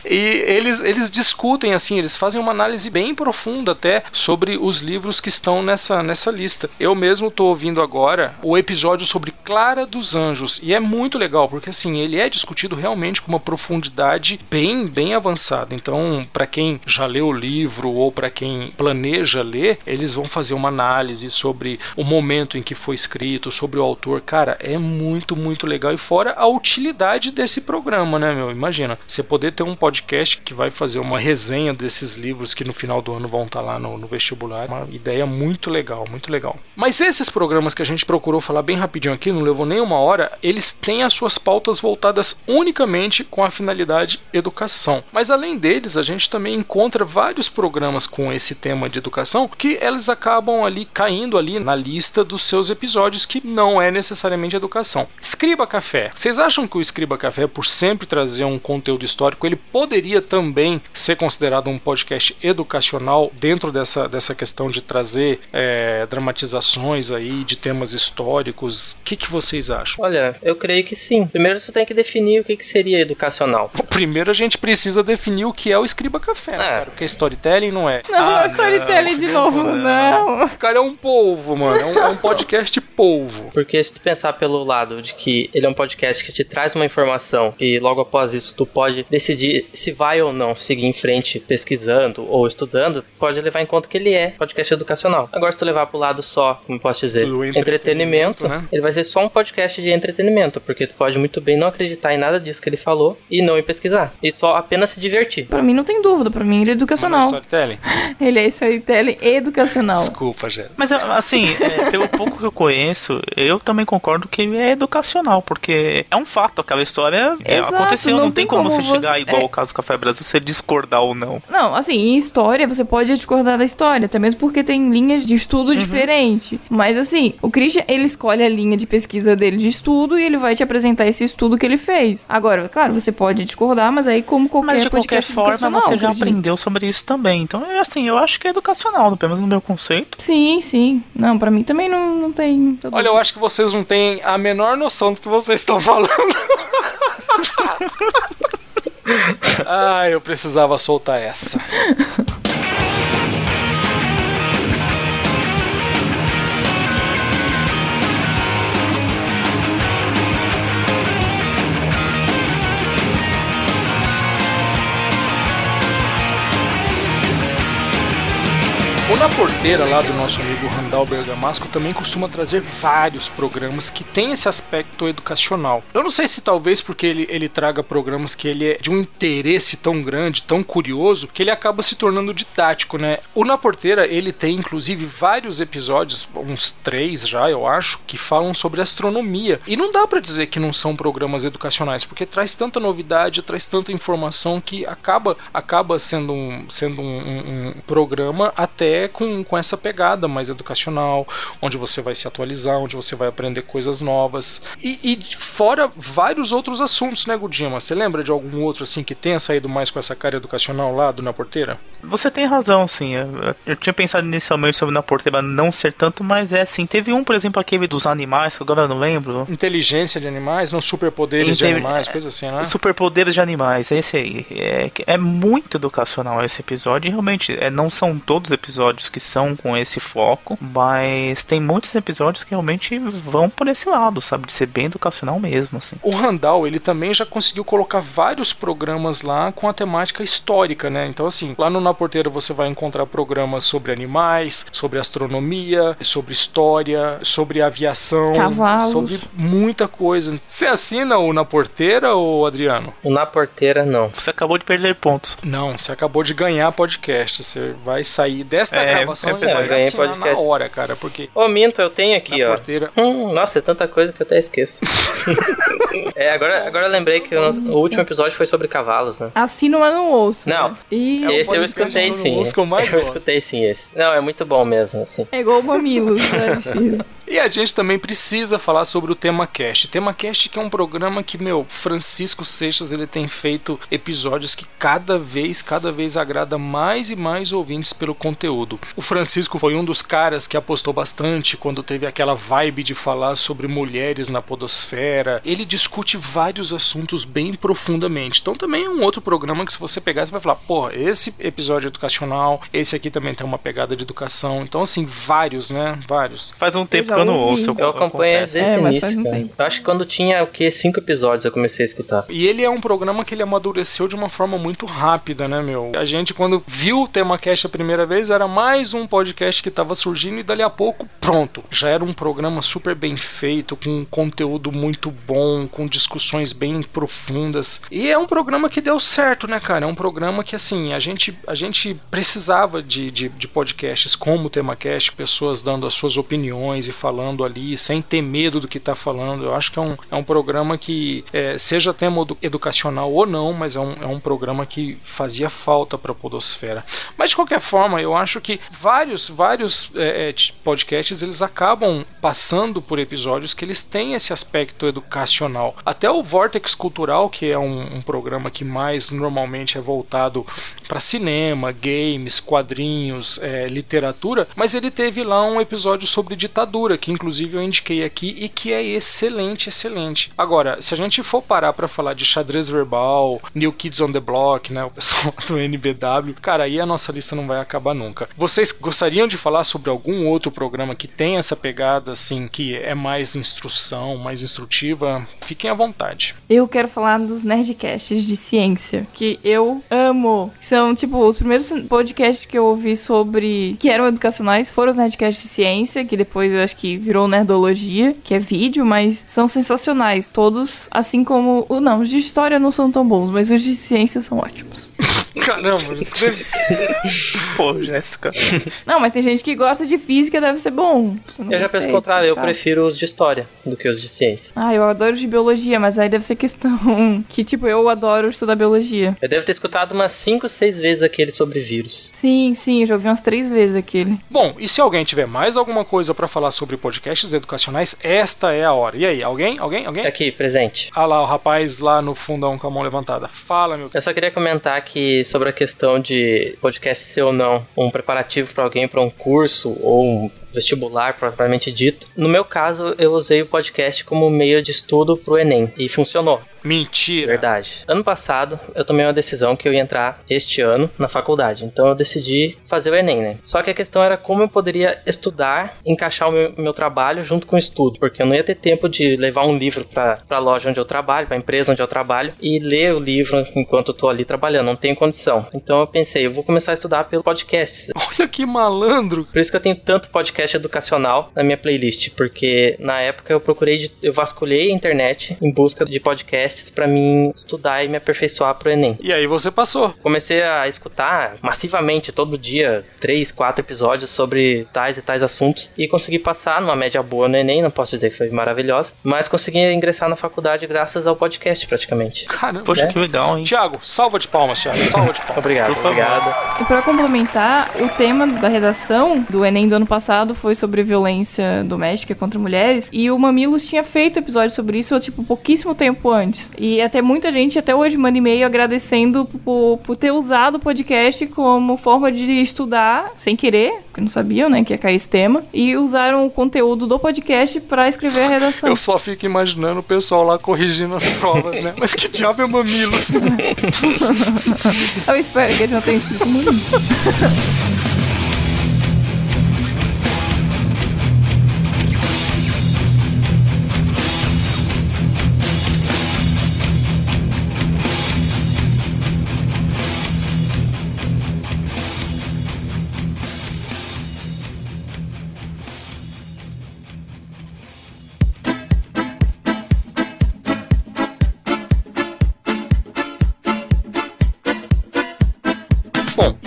E eles, eles discutem, assim, eles fazem uma análise bem profunda até sobre os livros que estão nessa, nessa lista. Eu mesmo tô ouvindo agora o episódio sobre Clara dos Anjos, e é muito legal, porque assim, ele é discutido realmente com uma profundidade bem, bem avançada. Então, para quem já leu o livro ou para quem planeja ler, eles vão fazer uma análise sobre o momento em que foi escrito, sobre o autor. Cara, é muito, muito legal. E fora a utilidade desse programa, né, meu? Imagina, você poder ter um podcast que vai fazer uma resenha desses livros que no final do ano vão estar lá no, no vestibular. Uma ideia muito legal, muito legal. Mas esses programas que a gente procurou falar bem rapidinho aqui, não levou nem uma hora, eles têm as suas pautas voltadas unicamente com a finalidade educação. Mas além deles, a gente também encontra vários programas com esse tema de educação que eles acabam ali caindo ali na lista dos seus episódios que não é necessariamente educação. Escriba Café. Vocês acham que o Escriba Café, por sempre trazer um conteúdo histórico, ele poderia também ser considerado um podcast educacional dentro dessa, dessa questão de trazer é, dramatizações aí de temas históricos. O que, que vocês acham?
Olha, eu creio que sim. Primeiro você tem que definir o que, que seria educacional.
Primeiro a gente precisa definir o que é o Escriba Café, né,
É.
cara? Porque storytelling não é.
Não, não
Ah,
é storytelling
não,
de
não,
novo,
não.
não.
O cara é um polvo, mano. É um, é um podcast polvo.
Porque se tu pensar pelo lado de que ele é um podcast que te traz uma informação e logo após isso tu pode decidir se vai ou não seguir em frente pesquisando ou estudando, pode levar em conta que ele é podcast educacional. Agora se tu levar pro lado só, como posso dizer,
Do
entretenimento,
entretenimento, né?
ele vai ser só um podcast de entretenimento, porque tu pode muito bem não acreditar em nada disso que ele falou e não ir pesquisar. E só apenas se divertir.
Pra mim não tem dúvida, pra mim ele é
Não é
educacional.
storytelling?
Ele é storytelling educacional.
Desculpa, gente.
Mas assim, é, pelo pouco que eu conheço, eu também concordo que é educacional, porque é um fato, aquela história é,
Exato,
aconteceu, não,
não
tem
tem
como,
como
você chegar igual
é-
o caso do Café Brasil, você discordar ou não.
Não, assim, em história você pode discordar da história, até mesmo porque tem linhas de estudo
Uhum.
diferente. Mas assim, o Christian, ele escolhe a linha de pesquisa dele de estudo e ele vai te apresentar esse estudo que ele fez. Agora, claro, você pode discordar, mas aí como qualquer
Mas de qualquer
podcast
forma,
educacional,
você já
acredito.
aprendeu sobre isso também. Então, é assim, eu acho que é educacional, pelo menos no meu conceito.
Sim, sim. Não, pra mim também não, não tem...
Olha, eu acho que vocês não têm a menor noção do que vocês estão falando. ah, eu precisava soltar essa. O Na Porteira, lá do nosso amigo Randall Bergamasco, também costuma trazer vários programas que têm esse aspecto educacional. Eu não sei se talvez porque ele, ele traga programas que ele é de um interesse tão grande, tão curioso, que ele acaba se tornando didático, né? O Na Porteira, ele tem inclusive vários episódios, uns três já, eu acho, que falam sobre astronomia. E não dá pra dizer que não são programas educacionais, porque traz tanta novidade, traz tanta informação que acaba, acaba sendo um, sendo um, um- um programa até com, com essa pegada mais educacional, onde você vai se atualizar, onde você vai aprender coisas novas. E, e fora vários outros assuntos, né, Gudima? Você lembra de algum outro assim que tenha saído mais com essa cara educacional lá do Na Porteira?
Você tem razão, sim. Eu, eu tinha pensado inicialmente sobre na porteira não ser tanto, mas é assim. Teve um, por exemplo, aquele dos animais, que agora eu não lembro.
Inteligência de animais, não superpoderes de
Inte-
animais, coisa assim, né?
Superpoderes de animais, esse aí. É, é muito educacional esse episódio. E realmente, é, não são todos episódios que são com esse foco, mas tem muitos episódios que realmente vão por esse lado, sabe? De ser bem educacional mesmo, assim.
O Randall, ele também já conseguiu colocar vários programas lá com a temática histórica, né? Então, assim, lá no Na Porteira você vai encontrar programas sobre animais, sobre astronomia, sobre história, sobre aviação,
Cavalos.
sobre muita coisa. Você assina o Na Porteira, ou Adriano?
O Na Porteira, não.
Você acabou de perder pontos.
Não, você acabou de ganhar podcast. Você vai sair desta
É,
gravação
é
e vai
Ganhei podcast.
na hora, cara, porque
Ô, Minto, eu tenho aqui, ó.
Porteira...
Hum, nossa, é tanta coisa que eu até esqueço. é, agora, agora eu lembrei que o, o último episódio foi sobre cavalos, né?
Assino, mas não ouço.
Não.
né? E
É um
esse eu escutei sim.
Eu mais
eu
gosto.
escutei sim esse. Não, é muito bom mesmo, assim.
é igual o Mamilos LX.
E a gente também precisa falar sobre o Tema Cast. Tema Cast que é um programa que, meu, Francisco Seixas ele tem feito episódios que cada vez, cada vez agrada mais e mais ouvintes pelo conteúdo. O Francisco foi um dos caras que apostou bastante quando teve aquela vibe de falar sobre mulheres na podosfera. Ele discute vários assuntos bem profundamente. Então também é um outro programa que se você pegar, você vai falar, porra, esse episódio é educacional, esse aqui também tem uma pegada de educação. Então assim, vários, né? Vários.
Faz um tempo que eu
acompanho
confesso.
desde
É,
o início, cara.
tempo.
Eu acho que quando tinha o que cinco episódios eu comecei a escutar.
E ele é um programa que ele amadureceu de uma forma muito rápida, né, meu? A gente, quando viu o tema cast a primeira vez, era mais um podcast que estava surgindo e dali a pouco, pronto. Já era um programa super bem feito, com conteúdo muito bom, com discussões bem profundas. E é um programa que deu certo, né, cara? É um programa que, assim, a gente, a gente precisava de, de, de podcasts como o tema cast, pessoas dando as suas opiniões e falando ali, sem ter medo do que tá falando. Eu acho que é um, é um programa que, é, seja tema edu- educacional ou não, mas é um, é um programa que fazia falta para a Podosfera. Mas de qualquer forma, eu acho que vários, vários é, é, podcasts eles acabam passando por episódios que eles têm esse aspecto educacional. Até o Vortex Cultural, que é um, um programa que mais normalmente é voltado para cinema, games, quadrinhos, é, literatura, mas ele teve lá um episódio sobre ditadura, que inclusive eu indiquei aqui e que é excelente, excelente. Agora, se a gente for parar para falar de xadrez verbal, New Kids on the Block, né, o pessoal do NBW, cara, aí a nossa lista não vai acabar nunca. Vocês gostariam de falar sobre algum outro programa que tem essa pegada assim, que é mais instrução, mais instrutiva? Fiquem à vontade.
Eu quero falar dos Nerdcasts de ciência, que eu amo. São, tipo, os primeiros podcasts que eu ouvi sobre. que eram educacionais foram os Nerdcasts de ciência, que depois eu acho que virou Nerdologia, que é vídeo, mas são sensacionais. Todos, assim como. Não, os de história não são tão bons, mas os de ciência são ótimos.
Caramba,
Pô, Jéssica.
Não, mas tem gente que gosta de física, deve ser bom.
Eu, eu já penso o contrário, eu prefiro os de história do que os de ciência.
Ah, eu adoro os de biologia, mas aí deve ser questão que, tipo, eu adoro estudar biologia.
Eu devo ter escutado umas 5, 6 vezes aquele sobre vírus.
Sim, sim, eu já ouvi umas 3 vezes aquele.
Bom, e se alguém tiver mais alguma coisa para falar sobre podcasts educacionais, esta é a hora. E aí, alguém? Alguém? Alguém?
Aqui, presente.
Ah lá, o rapaz lá no fundão com a mão levantada. Fala, meu.
Eu só queria comentar que sobre a questão de podcast ser ou não um preparativo para alguém para um curso ou um vestibular propriamente dito. No meu caso, eu usei o podcast como meio de estudo pro Enem e funcionou.
Mentira.
Verdade. Ano passado, eu tomei uma decisão que eu ia entrar este ano na faculdade. Então eu decidi fazer o Enem, né? Só que a questão era como eu poderia estudar, encaixar o meu, meu trabalho junto com o estudo. Porque eu não ia ter tempo de levar um livro pra, pra loja onde eu trabalho, pra empresa onde eu trabalho, e ler o livro enquanto eu tô ali trabalhando. Não tenho condição. Então eu pensei, eu vou começar a estudar pelo podcast.
Olha que malandro.
Por isso que eu tenho tanto podcast educacional na minha playlist. Porque na época eu procurei, de, eu vasculhei a internet em busca de podcasts para mim estudar e me aperfeiçoar pro Enem.
E aí você passou.
Comecei a escutar massivamente todo dia, três, quatro episódios sobre tais e tais assuntos e consegui passar numa média boa no Enem, não posso dizer que foi maravilhosa, mas consegui ingressar na faculdade graças ao podcast praticamente.
Caramba.
Poxa, é? que legal, hein?
Tiago, salva de palmas, Tiago. Salva de palmas.
obrigado, obrigado.
E para complementar, o tema da redação do Enem do ano passado foi sobre violência doméstica contra mulheres e o Mamilos tinha feito episódio sobre isso, tipo, pouquíssimo tempo antes. E até muita gente até hoje manda e-mail agradecendo por, por ter usado o podcast como forma de estudar, sem querer, porque não sabiam, né, que ia cair esse tema, e usaram o conteúdo do podcast para escrever a redação.
Eu só fico imaginando o pessoal lá corrigindo as provas, né? Mas que diabo é mamilos?
Eu espero que eles não tenham escrito mamilos.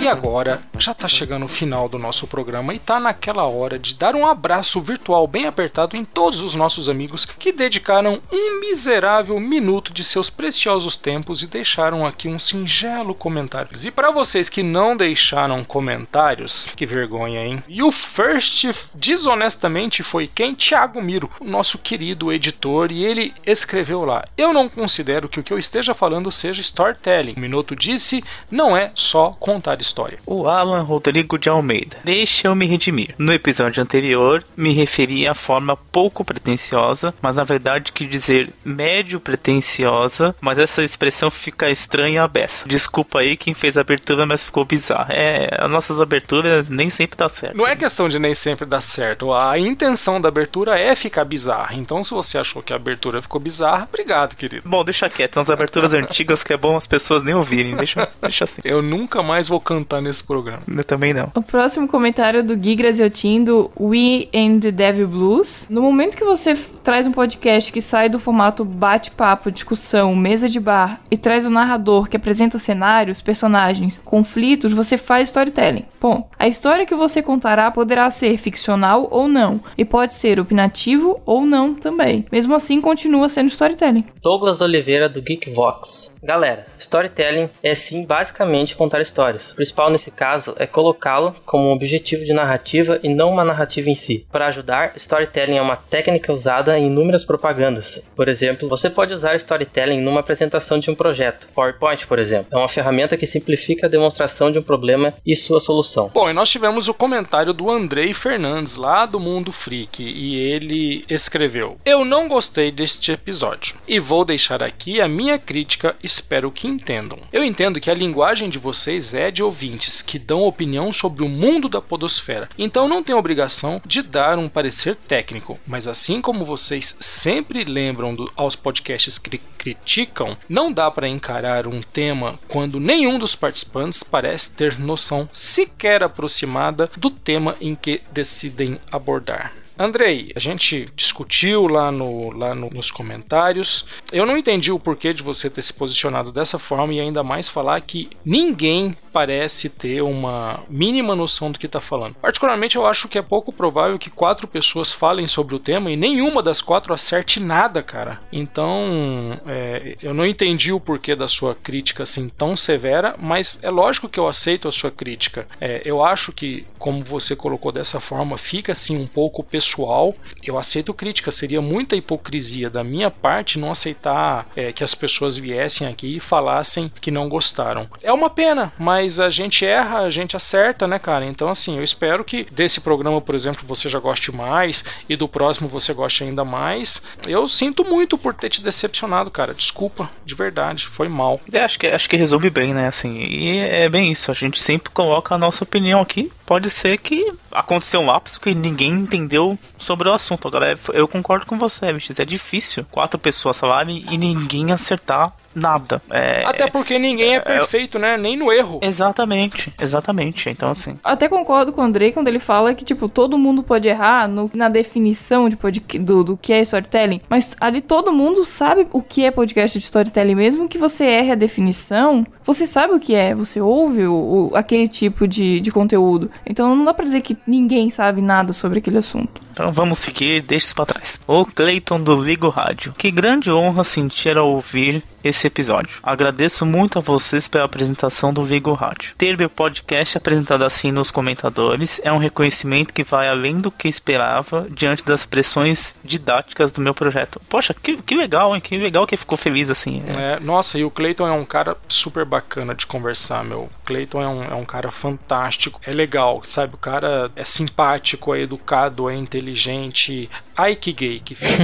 друзья, agora já está chegando o final do nosso programa e está naquela hora de dar um abraço virtual bem apertado em todos os nossos amigos que dedicaram um miserável minuto de seus preciosos tempos e deixaram aqui um singelo comentário. E para vocês que não deixaram comentários, que vergonha, hein? E o first desonestamente foi quem? Thiago Miro, nosso querido editor, e ele escreveu lá: "Eu não considero que o que eu esteja falando seja storytelling. O minuto disse, não é só contar história.
O Alan Rodrigo de Almeida. Deixa eu me redimir. No episódio anterior, me referi à forma pouco pretensiosa, mas na verdade quis dizer médio pretensiosa, mas essa expressão fica estranha a beça. Desculpa aí quem fez a abertura, mas ficou bizarro. É, as nossas aberturas nem sempre dá certo.
Não é questão de nem sempre dar certo. A intenção da abertura é ficar bizarra. Então, se você achou que a abertura ficou bizarra, obrigado, querido.
Bom, deixa quieto. Tem umas aberturas antigas que é bom as pessoas nem ouvirem. Deixa, deixa assim.
Eu nunca mais vou cantar nesse programa.
Eu também não.
O próximo comentário é do Gui Graziotin do We and the Devil Blues. No momento que você traz um podcast que sai do formato bate-papo, discussão, mesa de bar e traz um narrador que apresenta cenários, personagens, conflitos, você faz storytelling. Bom, a história que você contará poderá ser ficcional ou não, e pode ser opinativo ou não também. Mesmo assim, continua sendo storytelling.
Douglas Oliveira do Geekvox. Galera, storytelling é sim basicamente contar histórias, principalmente principal nesse caso é colocá-lo como um objetivo de narrativa e não uma narrativa em si. Para ajudar, storytelling é uma técnica usada em inúmeras propagandas. Por exemplo, você pode usar storytelling numa apresentação de um projeto. PowerPoint, por exemplo, é uma ferramenta que simplifica a demonstração de um problema e sua solução.
Bom, e nós tivemos o comentário do Andrei Fernandes, lá do Mundo Freak, e ele escreveu: Eu não gostei deste episódio e vou deixar aqui a minha crítica, espero que entendam. Eu entendo que a linguagem de vocês é de ouvintes que dão opinião sobre o mundo da podosfera, então não tem obrigação de dar um parecer técnico, mas assim como vocês sempre lembram do, aos podcasts que criticam, não dá para encarar um tema quando nenhum dos participantes parece ter noção sequer aproximada do tema em que decidem abordar. Andrei, a gente discutiu lá, no, lá no, nos comentários. Eu não entendi o porquê de você ter se posicionado dessa forma e ainda mais falar que ninguém parece ter uma mínima noção do que está falando. Particularmente, eu acho que é pouco provável que quatro pessoas falem sobre o tema e nenhuma das quatro acerte nada, cara. Então, é, eu não entendi o porquê da sua crítica assim tão severa, mas é lógico que eu aceito a sua crítica. É, eu acho que, como você colocou dessa forma, fica assim um pouco pessoal pessoal, eu aceito crítica. Seria muita hipocrisia da minha parte não aceitar é, que as pessoas viessem aqui e falassem que não gostaram. É uma pena, mas a gente erra, a gente acerta, né, cara? Então, assim, eu espero que desse programa, por exemplo, você já goste mais e do próximo você goste ainda mais. Eu sinto muito por ter te decepcionado, cara. Desculpa, de verdade, foi mal.
É, acho que, acho que bem, né? Assim, e é bem isso. A gente sempre coloca a nossa opinião aqui. Pode ser que aconteceu um lapso que ninguém entendeu sobre o assunto. Agora, eu concordo com você, Vixe, é difícil quatro pessoas falarem e ninguém acertar nada. É,
Até porque ninguém é, é perfeito, é, né? Nem no erro.
Exatamente, exatamente. Então, assim.
Até concordo com o Andrei quando ele fala que, tipo, todo mundo pode errar no, na definição de pod, do, do que é storytelling, mas ali todo mundo sabe o que é podcast de storytelling, mesmo que você erre a definição, você sabe o que é, você ouve o, o, aquele tipo de, de conteúdo. Então não dá pra dizer que ninguém sabe nada sobre aquele assunto.
Então vamos seguir, deixa isso pra trás. O Clayton do Vigo Rádio. Que grande honra sentir ao ouvir esse episódio. Agradeço muito a vocês pela apresentação do Vigo Rádio. Ter meu podcast apresentado assim nos comentadores é um reconhecimento que vai além do que esperava diante das pressões didáticas do meu projeto. Poxa, que, que legal, hein? Que legal que ficou feliz assim.
É, nossa, e o Clayton é um cara super bacana de conversar, meu. O Clayton é um, é um cara fantástico. É legal, sabe? O cara é simpático, é educado, é inteligente. Ai que gay que fica.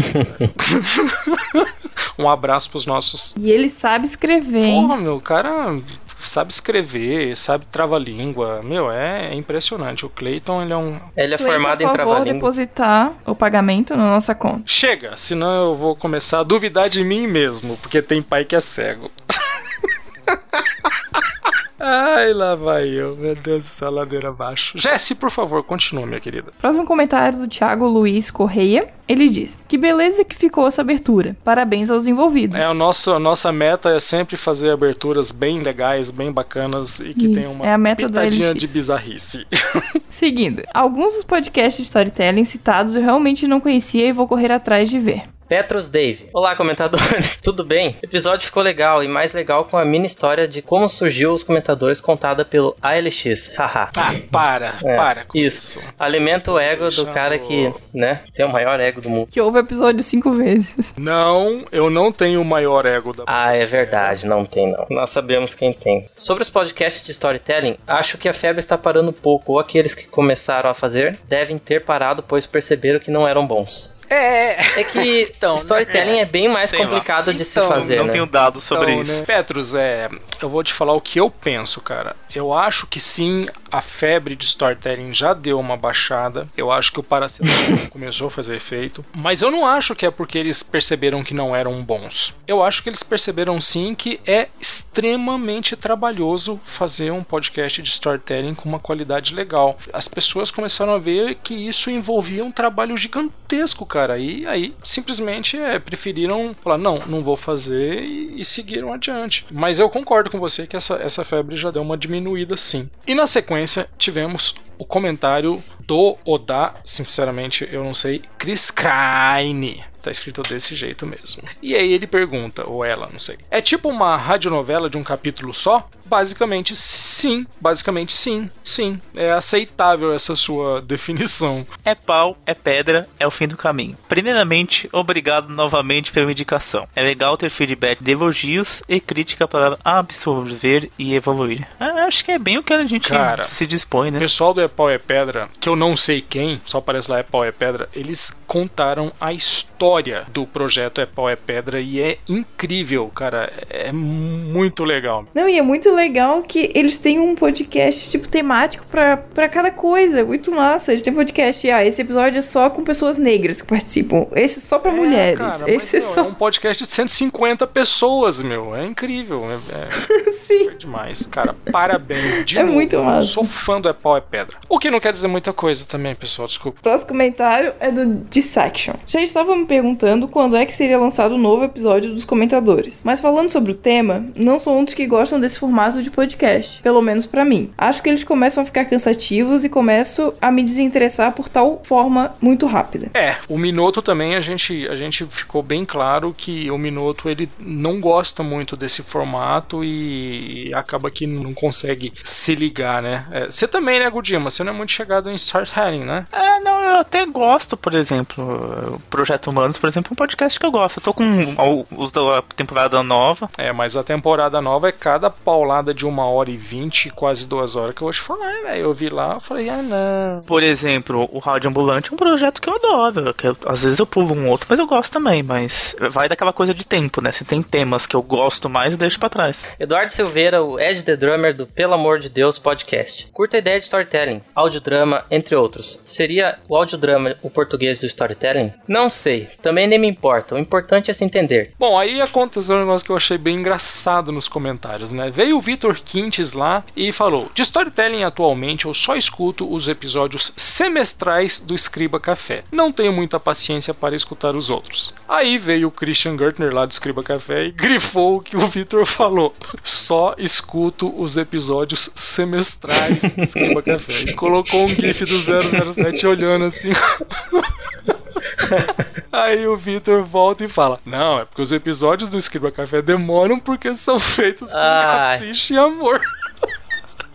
um abraço pros nossos
e ele sabe escrever. Hein?
Porra, meu, o cara sabe escrever, sabe trava-língua. Meu, é, impressionante. O Clayton, ele é um.
Ele é
Clayton,
formado em trava-língua.
depositar o pagamento na nossa conta.
Chega, senão eu vou começar a duvidar de mim mesmo, porque tem pai que é cego. Ai, lá vai eu. Meu Deus céu, ladeira abaixo. Jesse, por favor, continue, minha querida.
Próximo comentário do Thiago Luiz Correia. Ele diz: Que beleza que ficou essa abertura. Parabéns aos envolvidos.
É, o nosso, a nossa meta é sempre fazer aberturas bem legais, bem bacanas e que tenham uma
é a meta
pitadinha de bizarrice.
Seguindo, alguns dos podcasts de storytelling citados eu realmente não conhecia e vou correr atrás de ver.
Petros Dave. Olá, comentadores. Tudo bem? O episódio ficou legal e mais legal com a mini história de como surgiu os comentadores contada pelo ALX. Haha.
ah, para, é, para.
isso.
isso.
Alimenta o ego do cara que, né, tem o maior ego do mundo.
Que ouve o episódio cinco vezes.
Não, eu não tenho o maior ego da
Ah, é verdade, não tem não. Nós sabemos quem tem. Sobre os podcasts de storytelling, acho que a febre está parando um pouco, ou aqueles que começaram a fazer devem ter parado pois perceberam que não eram bons.
É,
é que então, storytelling né? é bem mais Sei complicado lá. de
então,
se fazer.
Não
né?
tenho dados sobre então, isso.
Né? Petrus, é, eu vou te falar o que eu penso, cara. Eu acho que sim, a febre de storytelling já deu uma baixada. Eu acho que o paracetamol começou a fazer efeito. Mas eu não acho que é porque eles perceberam que não eram bons. Eu acho que eles perceberam sim que é extremamente trabalhoso fazer um podcast de storytelling com uma qualidade legal. As pessoas começaram a ver que isso envolvia um trabalho gigantesco, cara. E aí simplesmente é, preferiram falar: não, não vou fazer e, e seguiram adiante. Mas eu concordo com você que essa, essa febre já deu uma diminuída sim. E na sequência, sequência, tivemos o comentário do Oda, sinceramente eu não sei, Chris Kraine tá escrito desse jeito mesmo. E aí ele pergunta, ou ela, não sei. É tipo uma radionovela de um capítulo só? Basicamente sim, basicamente sim, sim. É aceitável essa sua definição.
É pau, é pedra, é o fim do caminho. Primeiramente, obrigado novamente pela indicação. É legal ter feedback de elogios e crítica para absorver e evoluir. Ah, acho que é bem o que a gente
Cara,
se dispõe,
O
né?
pessoal do É Pau é Pedra, que eu não sei quem, só aparece lá É Pau é Pedra, eles contaram a história do projeto É Pau é Pedra e é incrível, cara. É muito legal.
Não, e é muito legal que eles têm um podcast, tipo, temático pra cada coisa. Muito massa. Eles têm podcast, ah, esse episódio é só com pessoas negras que participam. Esse é só pra
É,
mulheres.
cara, mas,
esse é
meu,
só.
é um podcast de 150 pessoas, meu. É incrível. É, é-
Sim.
demais, cara. Parabéns. De
É
novo,
muito
eu
massa.
Sou fã do É Pau é Pedra. O que não quer dizer muita coisa também, pessoal. Desculpa.
Próximo comentário é do Dissection. Já estava me perguntando quando é que seria lançado o novo episódio dos comentadores. Mas falando sobre o tema, não sou um dos que gostam desse formato de podcast. Pelo menos pra mim. Acho que eles começam a ficar cansativos e começo a me desinteressar por tal forma muito rápida.
É, o Minoto também a gente, a gente ficou bem claro que o Minoto ele não gosta muito desse formato e acaba que não consegue se ligar, né? É, Você também, né, Gudima? Você não é muito chegado em storytelling, né?
É, não, eu até gosto, por exemplo, o Projeto Humanos, por exemplo, é um podcast que eu gosto. Eu tô com o- os da temporada nova.
É, mas a temporada nova é cada paulada de uma hora e vinte, quase duas horas que eu vou te falar, né, velho. Eu vi lá, eu falei, ah, não.
Por exemplo, o Rádio Ambulante é um projeto que eu adoro. Que eu- às vezes eu pulo um outro, mas eu gosto também. Mas vai daquela coisa de tempo, né? Se tem temas que eu gosto mais, eu deixo pra trás.
Eduardo Silveira, o Ed The Drummer do Pelo Amor de Deus podcast. Curta ideia de storytelling, audiodrama, entre outros. Seria o audiodrama o português do storytelling? Não sei, também nem me importa. O importante é se entender.
Bom, aí aconteceu um negócio que eu achei bem engraçado nos comentários, né? Veio o Vitor Quintes lá e falou: De storytelling atualmente eu só escuto os episódios semestrais do Escriba Café. Não tenho muita paciência para escutar os outros. Aí veio o Christian Gertner lá do Escriba Café e grifou o que o Vitor falou: Só escuto os episódios semestrais do Escriba Café. E colocou um GIF do 007 olhando assim. Aí o Victor volta e fala: Não, é porque os episódios do Escriba Café demoram porque são feitos com
Ai.
capricho e amor.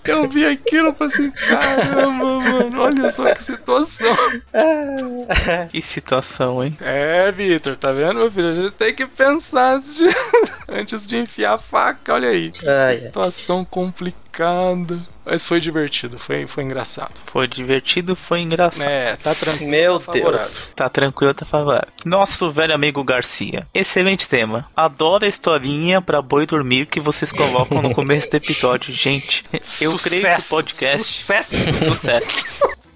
Eu vi aquilo e falei assim: caramba, mano, olha só que situação.
Que situação, hein?
É, Victor, tá vendo, meu filho? A gente tem que pensar antes de, antes de enfiar a faca, olha aí.
Ai.
Situação complicada. Mas foi divertido, foi, foi engraçado.
Foi divertido, foi engraçado.
É, tá tranquilo.
Meu
tá.
Deus.
Tá tranquilo, tá favorável. Nosso velho amigo Garcia. Excelente tema. Adoro a historinha pra boi dormir que vocês colocam no começo do episódio. Gente, eu creio que
Sucesso,
podcast.
Sucesso!
Sucesso.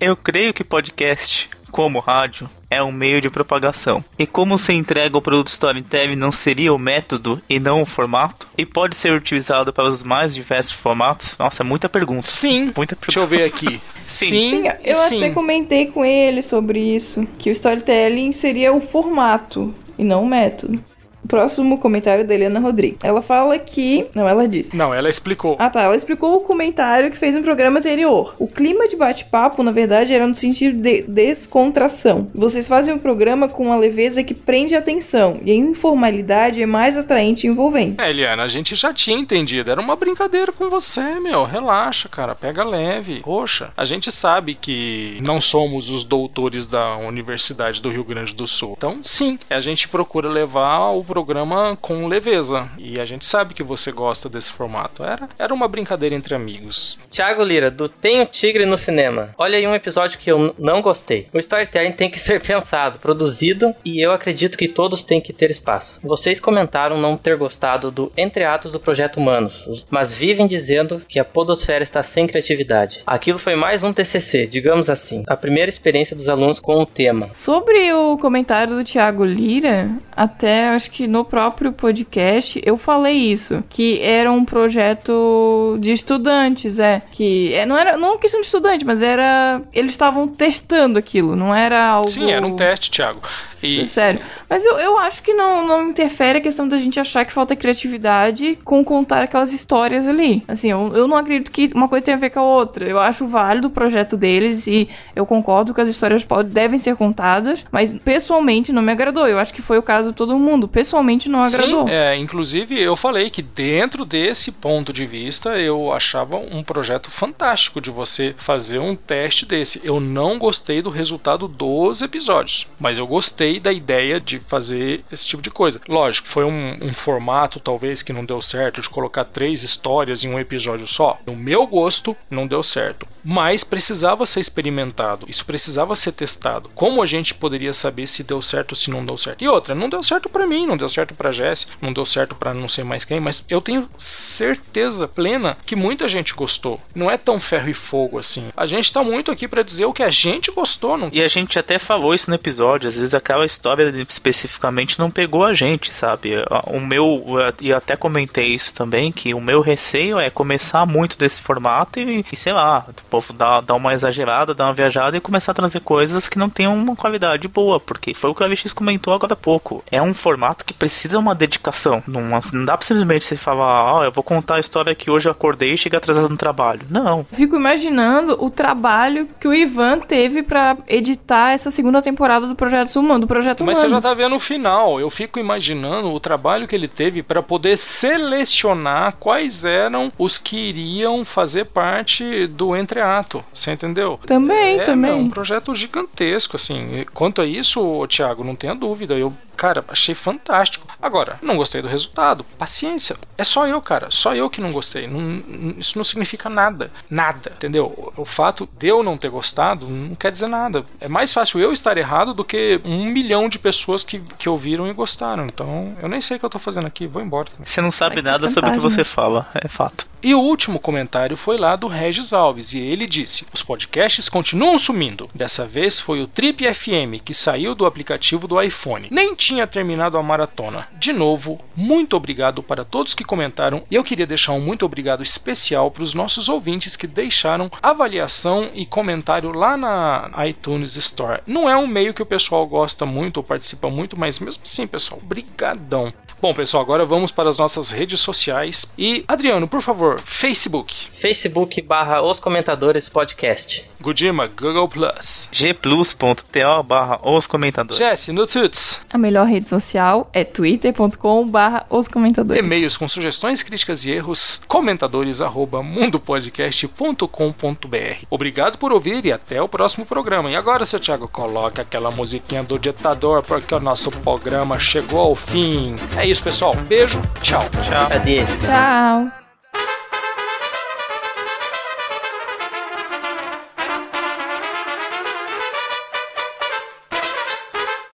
Eu creio que podcast, como rádio, é um meio de propagação. E como se entrega o produto storytelling não seria o método e não o formato? E pode ser utilizado para os mais diversos formatos? Nossa, é muita pergunta.
Sim.
Muita
Deixa eu ver aqui.
Sim.
Sim,
Sim, eu
sim.
até comentei com ele sobre isso, que o storytelling seria o formato e não o método. Próximo comentário da Helena Rodrigues. Ela fala que. Não, ela disse.
Não, ela explicou.
Ah tá, ela explicou o comentário que fez no programa anterior. O clima de bate-papo, na verdade, era no sentido de descontração. Vocês fazem um programa com uma leveza que prende a atenção, e a informalidade é mais atraente e envolvente.
É, Eliana, a gente já tinha entendido. Era uma brincadeira com você, meu. Relaxa, cara. Pega leve. Poxa, a gente sabe que não somos os doutores da Universidade do Rio Grande do Sul. Então, sim, a gente procura levar o programa com leveza. E a gente sabe que você gosta desse formato. Era, era uma brincadeira entre amigos.
Thiago Lira, do Tem um Tigre no Cinema. Olha aí um episódio que eu não gostei. O storytelling tem que ser pensado, produzido e eu acredito que todos têm que ter espaço. Vocês comentaram não ter gostado do Entre Atos do Projeto Humanos, mas vivem dizendo que a podosfera está sem criatividade. Aquilo foi mais um TCC, digamos assim, a primeira experiência dos alunos com o tema.
Sobre o comentário do Thiago Lira, até acho que no próprio podcast eu falei isso, que era um projeto de estudantes, é, que é, não era não questão de estudante, mas era eles estavam testando aquilo, não era algo
Sim, era um teste, Thiago.
E... Sério. Mas eu, eu acho que não, não interfere a questão da gente achar que falta criatividade com contar aquelas histórias ali. Assim, eu, eu não acredito que uma coisa tenha a ver com a outra. Eu acho válido o projeto deles e eu concordo que as histórias podem, devem ser contadas, mas pessoalmente não me agradou. Eu acho que foi o caso de todo mundo. Pessoalmente não agradou.
Sim, é, inclusive eu falei que dentro desse ponto de vista eu achava um projeto fantástico de você fazer um teste desse. Eu não gostei do resultado dos episódios, mas eu gostei da ideia de fazer esse tipo de coisa. Lógico, foi um, um formato talvez que não deu certo de colocar três histórias em um episódio só. No meu gosto, não deu certo, mas precisava ser experimentado. Isso precisava ser testado. Como a gente poderia saber se deu certo ou se não deu certo? E outra, não deu certo para mim, não deu certo para Jess, não deu certo para não sei mais quem, mas eu tenho certeza plena que muita gente gostou. Não é tão ferro e fogo assim. A gente tá muito aqui para dizer o que a gente gostou. Não...
E a gente até falou isso no episódio. Às vezes aquela história especificamente não pegou a gente, sabe? O meu, e até comentei isso também, que o meu receio é começar muito desse formato e, e sei lá, o povo dar, uma exagerada, dar uma viajada e começar a trazer coisas que não tenham uma qualidade boa, porque foi o que a VX comentou agora há pouco. É um formato que precisa uma dedicação. Não, não dá pra simplesmente você falar, ó, oh, eu vou contar a história que hoje eu acordei e cheguei atrasado no trabalho. Não.
Fico imaginando o trabalho que o Ivan teve para editar essa segunda temporada do Projeto Humano, do Projeto
Mas você já tá vendo o final. Eu fico imaginando o trabalho que ele teve para poder selecionar quais eram os que iriam fazer parte do entreato. Você entendeu?
Também,
é,
também. É
um projeto gigantesco, assim. Quanto a isso, Thiago, não tenha dúvida. Eu Cara, achei fantástico. Agora, não gostei do resultado. Paciência. É só eu, cara. Só eu que não gostei. Não, isso não significa nada. Nada. Entendeu? O, fato de eu não ter gostado não quer dizer nada. É mais fácil eu estar errado do que um milhão de pessoas que, que ouviram e gostaram. Então, eu nem sei o que eu tô fazendo aqui. Vou embora. Também.
Você não sabe nada sobre o que você fala. É fato.
E o último comentário foi lá do Regis Alves e ele disse: Os podcasts continuam sumindo. Dessa vez foi o Trip FM que saiu do aplicativo do iPhone. Nem tinha terminado a maratona. De novo, muito obrigado para todos que comentaram e eu queria deixar um muito obrigado especial para os nossos ouvintes que deixaram avaliação e comentário lá na iTunes Store. Não é um meio que o pessoal gosta muito ou participa muito, mas mesmo assim, pessoal, brigadão. Bom, pessoal, agora vamos para as nossas redes sociais. E, Adriano, por favor, Facebook.
Facebook barra Os Comentadores Podcast.
Gudima, Google Plus.
gplus.to barra Os Comentadores.
Jesse, no Tuts.
A melhor rede social é twitter.com barra Os Comentadores.
E-mails com sugestões, críticas e erros, comentadores arroba mundopodcast.com.br. Obrigado por ouvir e até o próximo programa. E agora, seu Thiago, coloque aquela musiquinha do ditador porque o nosso programa chegou ao fim. É isso, pessoal. Beijo, tchau.
Tchau.
Adeus.
Tchau.